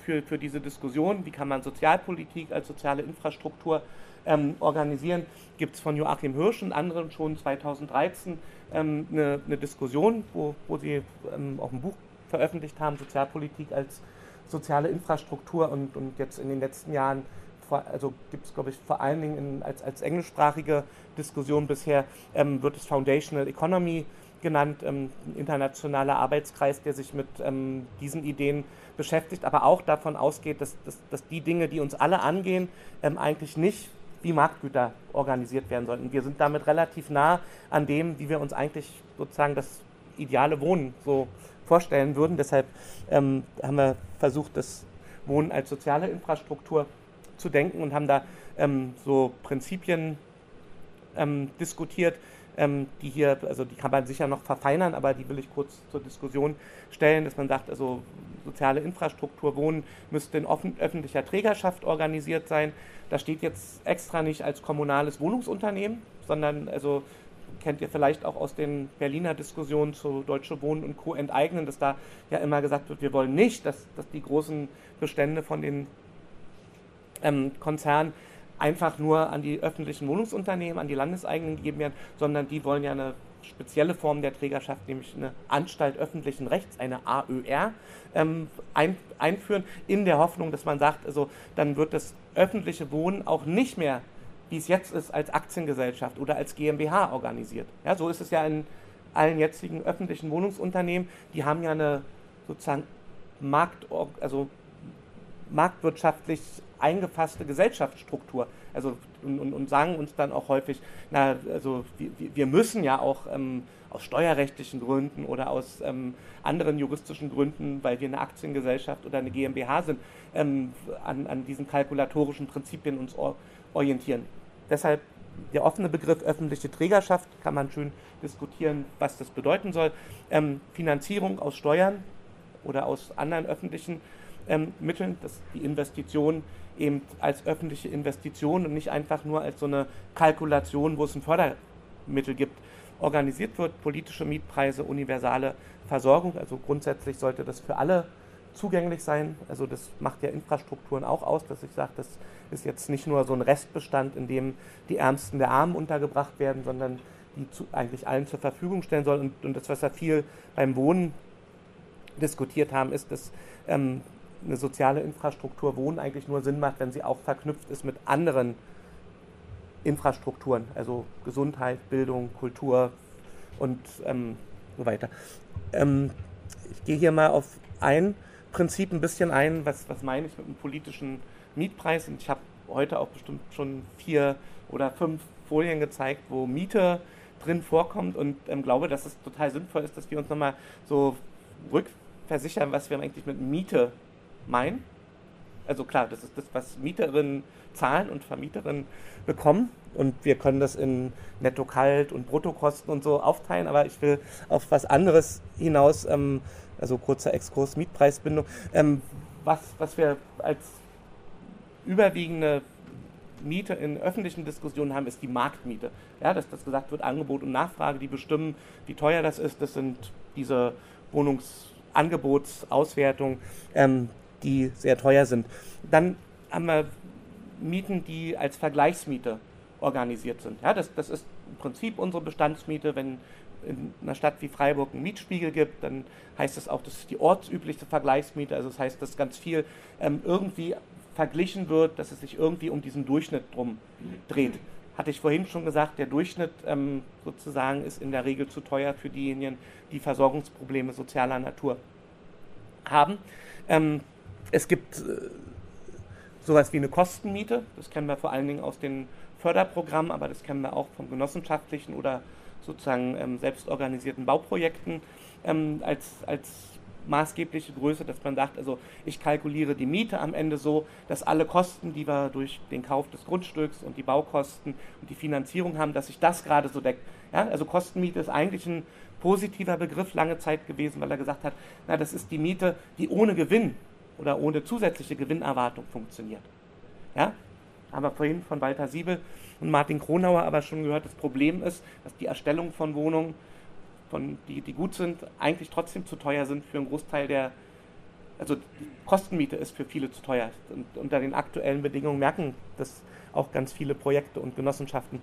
[SPEAKER 4] für, für diese Diskussion, wie kann man Sozialpolitik als soziale Infrastruktur ähm, organisieren, gibt es von Joachim Hirsch und anderen schon 2013 ähm, eine, eine, Diskussion, wo, wo sie ähm, auch ein Buch veröffentlicht haben, Sozialpolitik als soziale Infrastruktur und, und jetzt in den letzten Jahren also gibt es, glaube ich, vor allen Dingen in, als, als englischsprachige Diskussion bisher, ähm, wird es Foundational Economy genannt, ähm, ein internationaler Arbeitskreis, der sich mit ähm, diesen Ideen beschäftigt, aber auch davon ausgeht, dass, dass, dass die Dinge, die uns alle angehen, ähm, eigentlich nicht wie Marktgüter organisiert werden sollten. Wir sind damit relativ nah an dem, wie wir uns eigentlich sozusagen das ideale Wohnen so vorstellen würden. Deshalb ähm, haben wir versucht, das Wohnen als soziale Infrastruktur zu denken und haben da ähm, so Prinzipien ähm, diskutiert, ähm, die hier, also die kann man sicher noch verfeinern, aber die will ich kurz zur Diskussion stellen, dass man sagt, also soziale Infrastruktur, Wohnen müsste in offen, öffentlicher Trägerschaft organisiert sein. Da steht jetzt extra nicht als kommunales Wohnungsunternehmen, sondern also kennt ihr vielleicht auch aus den Berliner Diskussionen zu Deutsche Wohnen und Co. enteignen, dass da ja immer gesagt wird, wir wollen nicht, dass, dass die großen Bestände von den ähm, Konzernen einfach nur an die öffentlichen Wohnungsunternehmen, an die Landeseigenen gegeben werden, sondern die wollen ja eine spezielle Form der Trägerschaft, nämlich eine Anstalt öffentlichen Rechts, eine AÖR, ähm, ein, einführen, in der Hoffnung, dass man sagt, also dann wird das öffentliche Wohnen auch nicht mehr, wie es jetzt ist, als Aktiengesellschaft oder als GmbH organisiert. Ja, so ist es ja in allen jetzigen öffentlichen Wohnungsunternehmen, die haben ja eine sozusagen Markt, also marktwirtschaftlich eingefasste Gesellschaftsstruktur. Also und, und, sagen uns dann auch häufig, na, also wir, wir müssen ja auch ähm, aus steuerrechtlichen Gründen oder aus ähm, anderen juristischen Gründen, weil wir eine Aktiengesellschaft oder eine GmbH sind, ähm, an, an diesen kalkulatorischen Prinzipien uns orientieren. Deshalb der offene Begriff öffentliche Trägerschaft kann man schön diskutieren, was das bedeuten soll. Ähm, Finanzierung aus Steuern oder aus anderen öffentlichen ähm, Mitteln, dass die Investition eben als öffentliche Investition und nicht einfach nur als so eine Kalkulation, wo es ein Fördermittel gibt, organisiert wird. Politische Mietpreise, universale Versorgung, also grundsätzlich sollte das für alle zugänglich sein. Also das macht ja Infrastrukturen auch aus, dass ich sage, das ist jetzt nicht nur so ein Restbestand, in dem die Ärmsten der Armen untergebracht werden, sondern die zu, eigentlich allen zur Verfügung stellen soll. Und, und das, was wir viel beim Wohnen diskutiert haben, ist, dass ähm, eine soziale Infrastruktur Wohnen eigentlich nur Sinn macht, wenn sie auch verknüpft ist mit anderen Infrastrukturen, also Gesundheit, Bildung, Kultur und ähm, so weiter. Ähm, ich gehe hier mal auf ein Prinzip ein bisschen ein, was, was meine ich mit einem politischen Mietpreis. Und ich habe heute auch bestimmt schon vier oder fünf Folien gezeigt, wo Miete drin vorkommt und ähm, glaube, dass es total sinnvoll ist, dass wir uns nochmal so rückversichern, was wir eigentlich mit Miete meinen. Also klar, das ist das, was Mieterinnen zahlen und Vermieterinnen bekommen. Und wir können das in Netto-Kalt- und Bruttokosten und so aufteilen, aber ich will auf was anderes hinaus, ähm, also kurzer Exkurs Mietpreisbindung, ähm, was, was wir als überwiegende Miete in öffentlichen Diskussionen haben, ist die Marktmiete. Ja, dass das gesagt wird, Angebot und Nachfrage, die bestimmen, wie teuer das ist. Das sind diese Wohnungsangebotsauswertungen, ähm, die sehr teuer sind. Dann haben wir Mieten, die als Vergleichsmiete organisiert sind. Ja, das, das ist im Prinzip unsere Bestandsmiete. Wenn in einer Stadt wie Freiburg einen Mietspiegel gibt, dann heißt das auch, das ist die ortsübliche Vergleichsmiete. Also das heißt, dass ganz viel ähm, irgendwie verglichen wird, dass es sich irgendwie um diesen Durchschnitt drum dreht. Hatte ich vorhin schon gesagt, der Durchschnitt ähm, sozusagen ist in der Regel zu teuer für diejenigen, die Versorgungsprobleme sozialer Natur haben. Ähm, es gibt äh, sowas wie eine Kostenmiete, das kennen wir vor allen Dingen aus den Förderprogrammen, aber das kennen wir auch von genossenschaftlichen oder sozusagen ähm, selbstorganisierten Bauprojekten ähm, als, als maßgebliche Größe, dass man sagt, also ich kalkuliere die Miete am Ende so, dass alle Kosten, die wir durch den Kauf des Grundstücks und die Baukosten und die Finanzierung haben, dass sich das gerade so deckt. Ja, also Kostenmiete ist eigentlich ein positiver Begriff lange Zeit gewesen, weil er gesagt hat, na, das ist die Miete, die ohne Gewinn oder ohne zusätzliche Gewinnerwartung funktioniert. Ja, haben wir vorhin von Walter Siebel und Martin Kronauer aber schon gehört, das Problem ist, dass die Erstellung von Wohnungen, von, die, die gut sind, eigentlich trotzdem zu teuer sind für einen Großteil der, also die Kostenmiete ist für viele zu teuer. Und unter den aktuellen Bedingungen merken das auch ganz viele Projekte und Genossenschaften.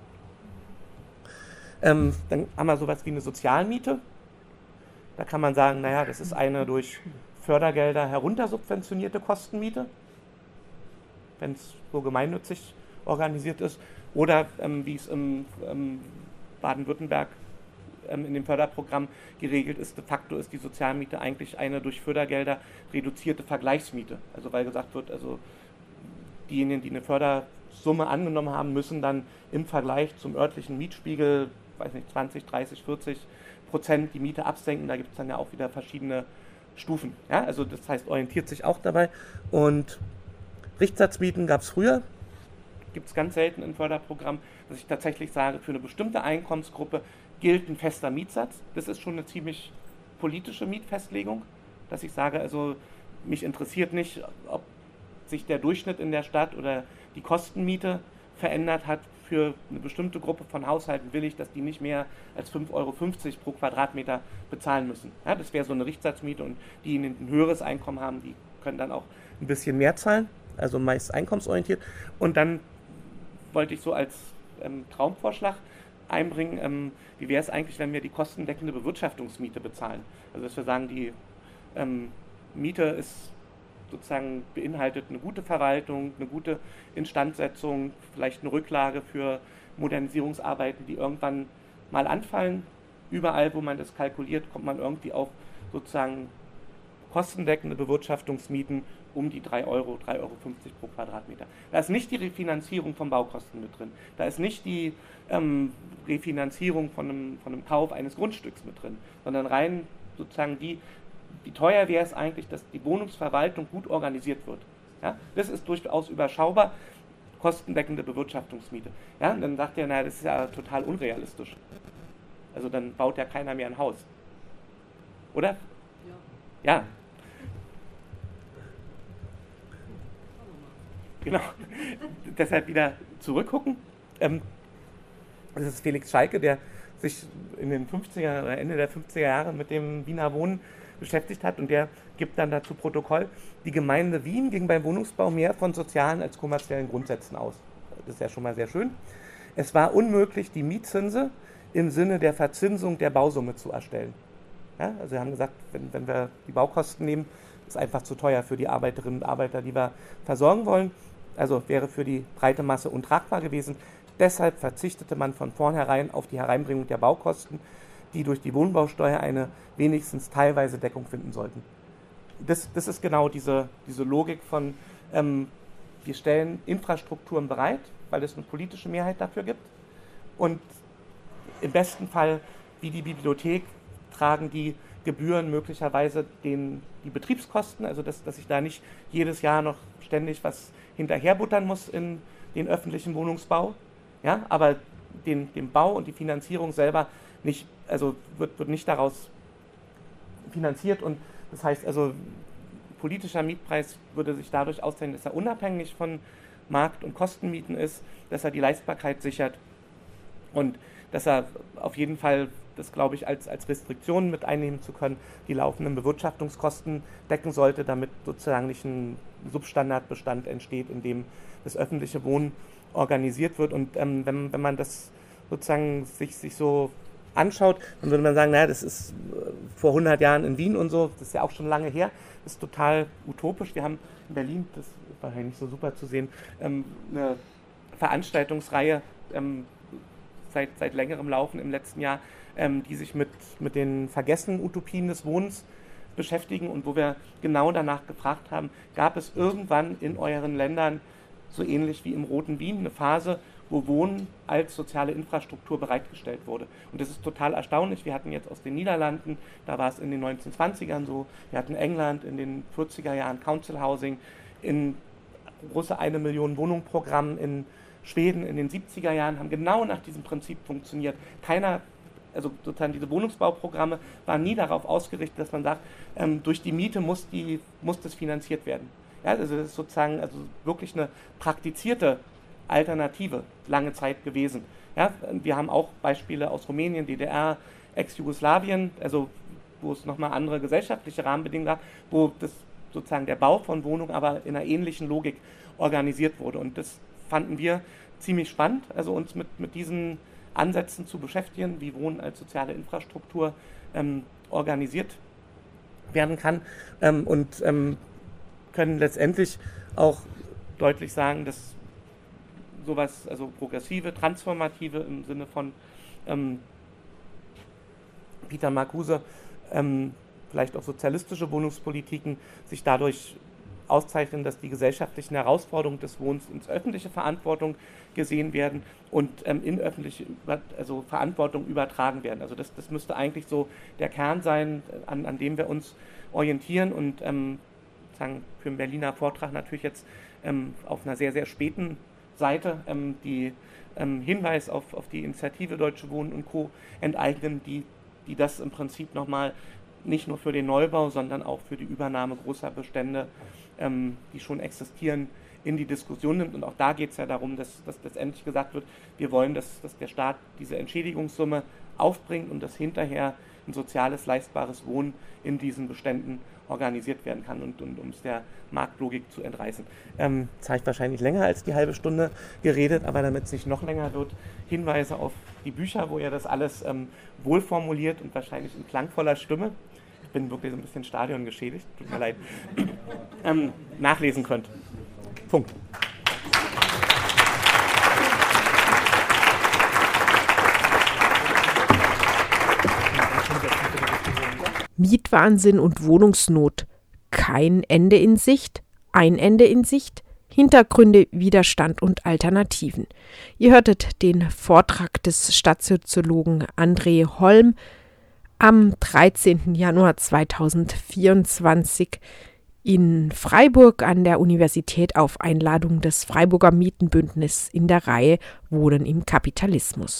[SPEAKER 4] Ähm, dann haben wir sowas wie eine Sozialmiete. Da kann man sagen, naja, das ist eine durch Fördergelder heruntersubventionierte Kostenmiete, wenn es so gemeinnützig organisiert ist. Oder ähm, wie es im ähm, Baden-Württemberg ähm, in dem Förderprogramm geregelt ist, de facto ist die Sozialmiete eigentlich eine durch Fördergelder reduzierte Vergleichsmiete. Also weil gesagt wird, also diejenigen, die eine Fördersumme angenommen haben, müssen dann im Vergleich zum örtlichen Mietspiegel, weiß nicht, 20, 30, 40 Prozent die Miete absenken. Da gibt es dann ja auch wieder verschiedene Stufen. Ja? Also das heißt, orientiert sich auch dabei. Und Richtsatzmieten gab es früher, gibt es ganz selten im Förderprogramm, dass ich tatsächlich sage, für eine bestimmte Einkommensgruppe gilt ein fester Mietsatz. Das ist schon eine ziemlich politische Mietfestlegung, dass ich sage, also mich interessiert nicht, ob sich der Durchschnitt in der Stadt oder die Kostenmiete verändert hat für eine bestimmte Gruppe von Haushalten will ich, dass die nicht mehr als 5,50 Euro pro Quadratmeter bezahlen müssen. Ja, das wäre so eine Richtsatzmiete und die ein höheres Einkommen haben, die können dann auch ein bisschen mehr zahlen, also meist einkommensorientiert. Und dann wollte ich so als ähm, Traumvorschlag einbringen, ähm, wie wäre es eigentlich, wenn wir die kostendeckende Bewirtschaftungsmiete bezahlen? Also dass wir sagen, die ähm, Miete ist sozusagen beinhaltet eine gute Verwaltung, eine gute Instandsetzung, vielleicht eine Rücklage für Modernisierungsarbeiten, die irgendwann mal anfallen. Überall, wo man das kalkuliert, kommt man irgendwie auf sozusagen kostendeckende Bewirtschaftungsmieten um die 3 Euro, 3,50 Euro pro Quadratmeter. Da ist nicht die Refinanzierung von Baukosten mit drin. Da ist nicht die ähm, Refinanzierung von einem, von einem Kauf eines Grundstücks mit drin, sondern rein sozusagen die wie teuer wäre es eigentlich, dass die Wohnungsverwaltung gut organisiert wird. Ja? Das ist durchaus überschaubar, kostendeckende Bewirtschaftungsmiete. Ja? Dann sagt er, naja, das ist ja total unrealistisch. Also dann baut ja keiner mehr ein Haus. Oder? Ja. ja. Genau. Deshalb wieder zurückgucken. Ähm, das ist Felix Schalke, der sich in den 50er oder Ende der 50er Jahre mit dem Wiener Wohnen beschäftigt hat und der gibt dann dazu Protokoll, die Gemeinde Wien ging beim Wohnungsbau mehr von sozialen als kommerziellen Grundsätzen aus. Das ist ja schon mal sehr schön. Es war unmöglich, die Mietzinse im Sinne der Verzinsung der Bausumme zu erstellen. Ja, also wir haben gesagt, wenn, wenn wir die Baukosten nehmen, ist einfach zu teuer für die Arbeiterinnen und Arbeiter, die wir versorgen wollen. Also wäre für die breite Masse untragbar gewesen. Deshalb verzichtete man von vornherein auf die Hereinbringung der Baukosten, die durch die Wohnbausteuer eine wenigstens teilweise Deckung finden sollten. Das, das ist genau diese, diese Logik von, ähm, wir stellen Infrastrukturen bereit, weil es eine politische Mehrheit dafür gibt. Und im besten Fall, wie die Bibliothek, tragen die Gebühren möglicherweise den, die Betriebskosten, also dass, dass ich da nicht jedes Jahr noch ständig was hinterherbuttern muss in den öffentlichen Wohnungsbau. Ja, aber den, den Bau und die Finanzierung selber nicht, also wird, wird nicht daraus finanziert und das heißt also, politischer Mietpreis würde sich dadurch auszeichnen, dass er unabhängig von Markt- und Kostenmieten ist, dass er die Leistbarkeit sichert und dass er auf jeden Fall, das glaube ich, als, als Restriktion mit einnehmen zu können, die laufenden Bewirtschaftungskosten decken sollte, damit sozusagen nicht ein Substandardbestand entsteht, in dem das öffentliche Wohnen organisiert wird. Und ähm, wenn, wenn man das sozusagen sich, sich so anschaut, dann würde man sagen, naja, das ist äh, vor 100 Jahren in Wien und so, das ist ja auch schon lange her, das ist total utopisch. Wir haben in Berlin, das war ja nicht so super zu sehen, ähm, eine Veranstaltungsreihe ähm, seit, seit längerem Laufen im letzten Jahr, ähm, die sich mit, mit den vergessenen Utopien des Wohnens beschäftigen und wo wir genau danach gefragt haben, gab es irgendwann in euren Ländern so ähnlich wie im Roten Wien eine Phase, wo Wohnen als soziale Infrastruktur bereitgestellt wurde. Und das ist total erstaunlich. Wir hatten jetzt aus den Niederlanden, da war es in den 1920ern so, wir hatten England in den 40er Jahren Council Housing, in große eine Million Wohnung Programm in Schweden in den 70er Jahren haben genau nach diesem Prinzip funktioniert. Keiner, also sozusagen diese Wohnungsbauprogramme waren nie darauf ausgerichtet, dass man sagt, ähm, durch die Miete muss, die, muss das finanziert werden. Ja, also das ist sozusagen also wirklich eine praktizierte Alternative lange Zeit gewesen. Ja, wir haben auch Beispiele aus Rumänien, DDR, Ex-Jugoslawien, also wo es nochmal andere gesellschaftliche Rahmenbedingungen gab, wo das sozusagen der Bau von Wohnungen aber in einer ähnlichen Logik organisiert wurde. Und das fanden wir ziemlich spannend, also uns mit, mit diesen Ansätzen zu beschäftigen, wie Wohnen als soziale Infrastruktur ähm, organisiert werden kann ähm, und ähm, können letztendlich auch deutlich sagen, dass sowas, also progressive, transformative im Sinne von ähm, Peter Marcuse, ähm, vielleicht auch sozialistische Wohnungspolitiken sich dadurch auszeichnen, dass die gesellschaftlichen Herausforderungen des Wohnens ins öffentliche Verantwortung gesehen werden und ähm, in öffentliche also Verantwortung übertragen werden. Also das, das müsste eigentlich so der Kern sein, an, an dem wir uns orientieren und ähm, sagen für den Berliner Vortrag natürlich jetzt ähm, auf einer sehr, sehr späten Seite ähm, die ähm, Hinweis auf, auf die Initiative Deutsche Wohnen und Co. enteignen, die, die das im Prinzip nochmal nicht nur für den Neubau, sondern auch für die Übernahme großer Bestände, ähm, die schon existieren, in die Diskussion nimmt. Und auch da geht es ja darum, dass, dass letztendlich gesagt wird, wir wollen, dass, dass der Staat diese Entschädigungssumme aufbringt und dass hinterher ein soziales, leistbares Wohnen in diesen Beständen organisiert werden kann und, und um es der Marktlogik zu entreißen. Ähm, jetzt habe ich wahrscheinlich länger als die halbe Stunde geredet, aber damit es nicht noch länger wird, Hinweise auf die Bücher, wo ihr das alles ähm, wohlformuliert und wahrscheinlich in klangvoller Stimme, ich bin wirklich so ein bisschen Stadion geschädigt, tut mir leid, ähm, nachlesen könnt. Punkt.
[SPEAKER 3] Mietwahnsinn und Wohnungsnot. Kein Ende in Sicht, ein Ende in Sicht, Hintergründe, Widerstand und Alternativen. Ihr hörtet den Vortrag des Stadtsoziologen André Holm am 13. Januar 2024 in Freiburg an der Universität auf Einladung des Freiburger Mietenbündnisses in der Reihe Wohnen im Kapitalismus.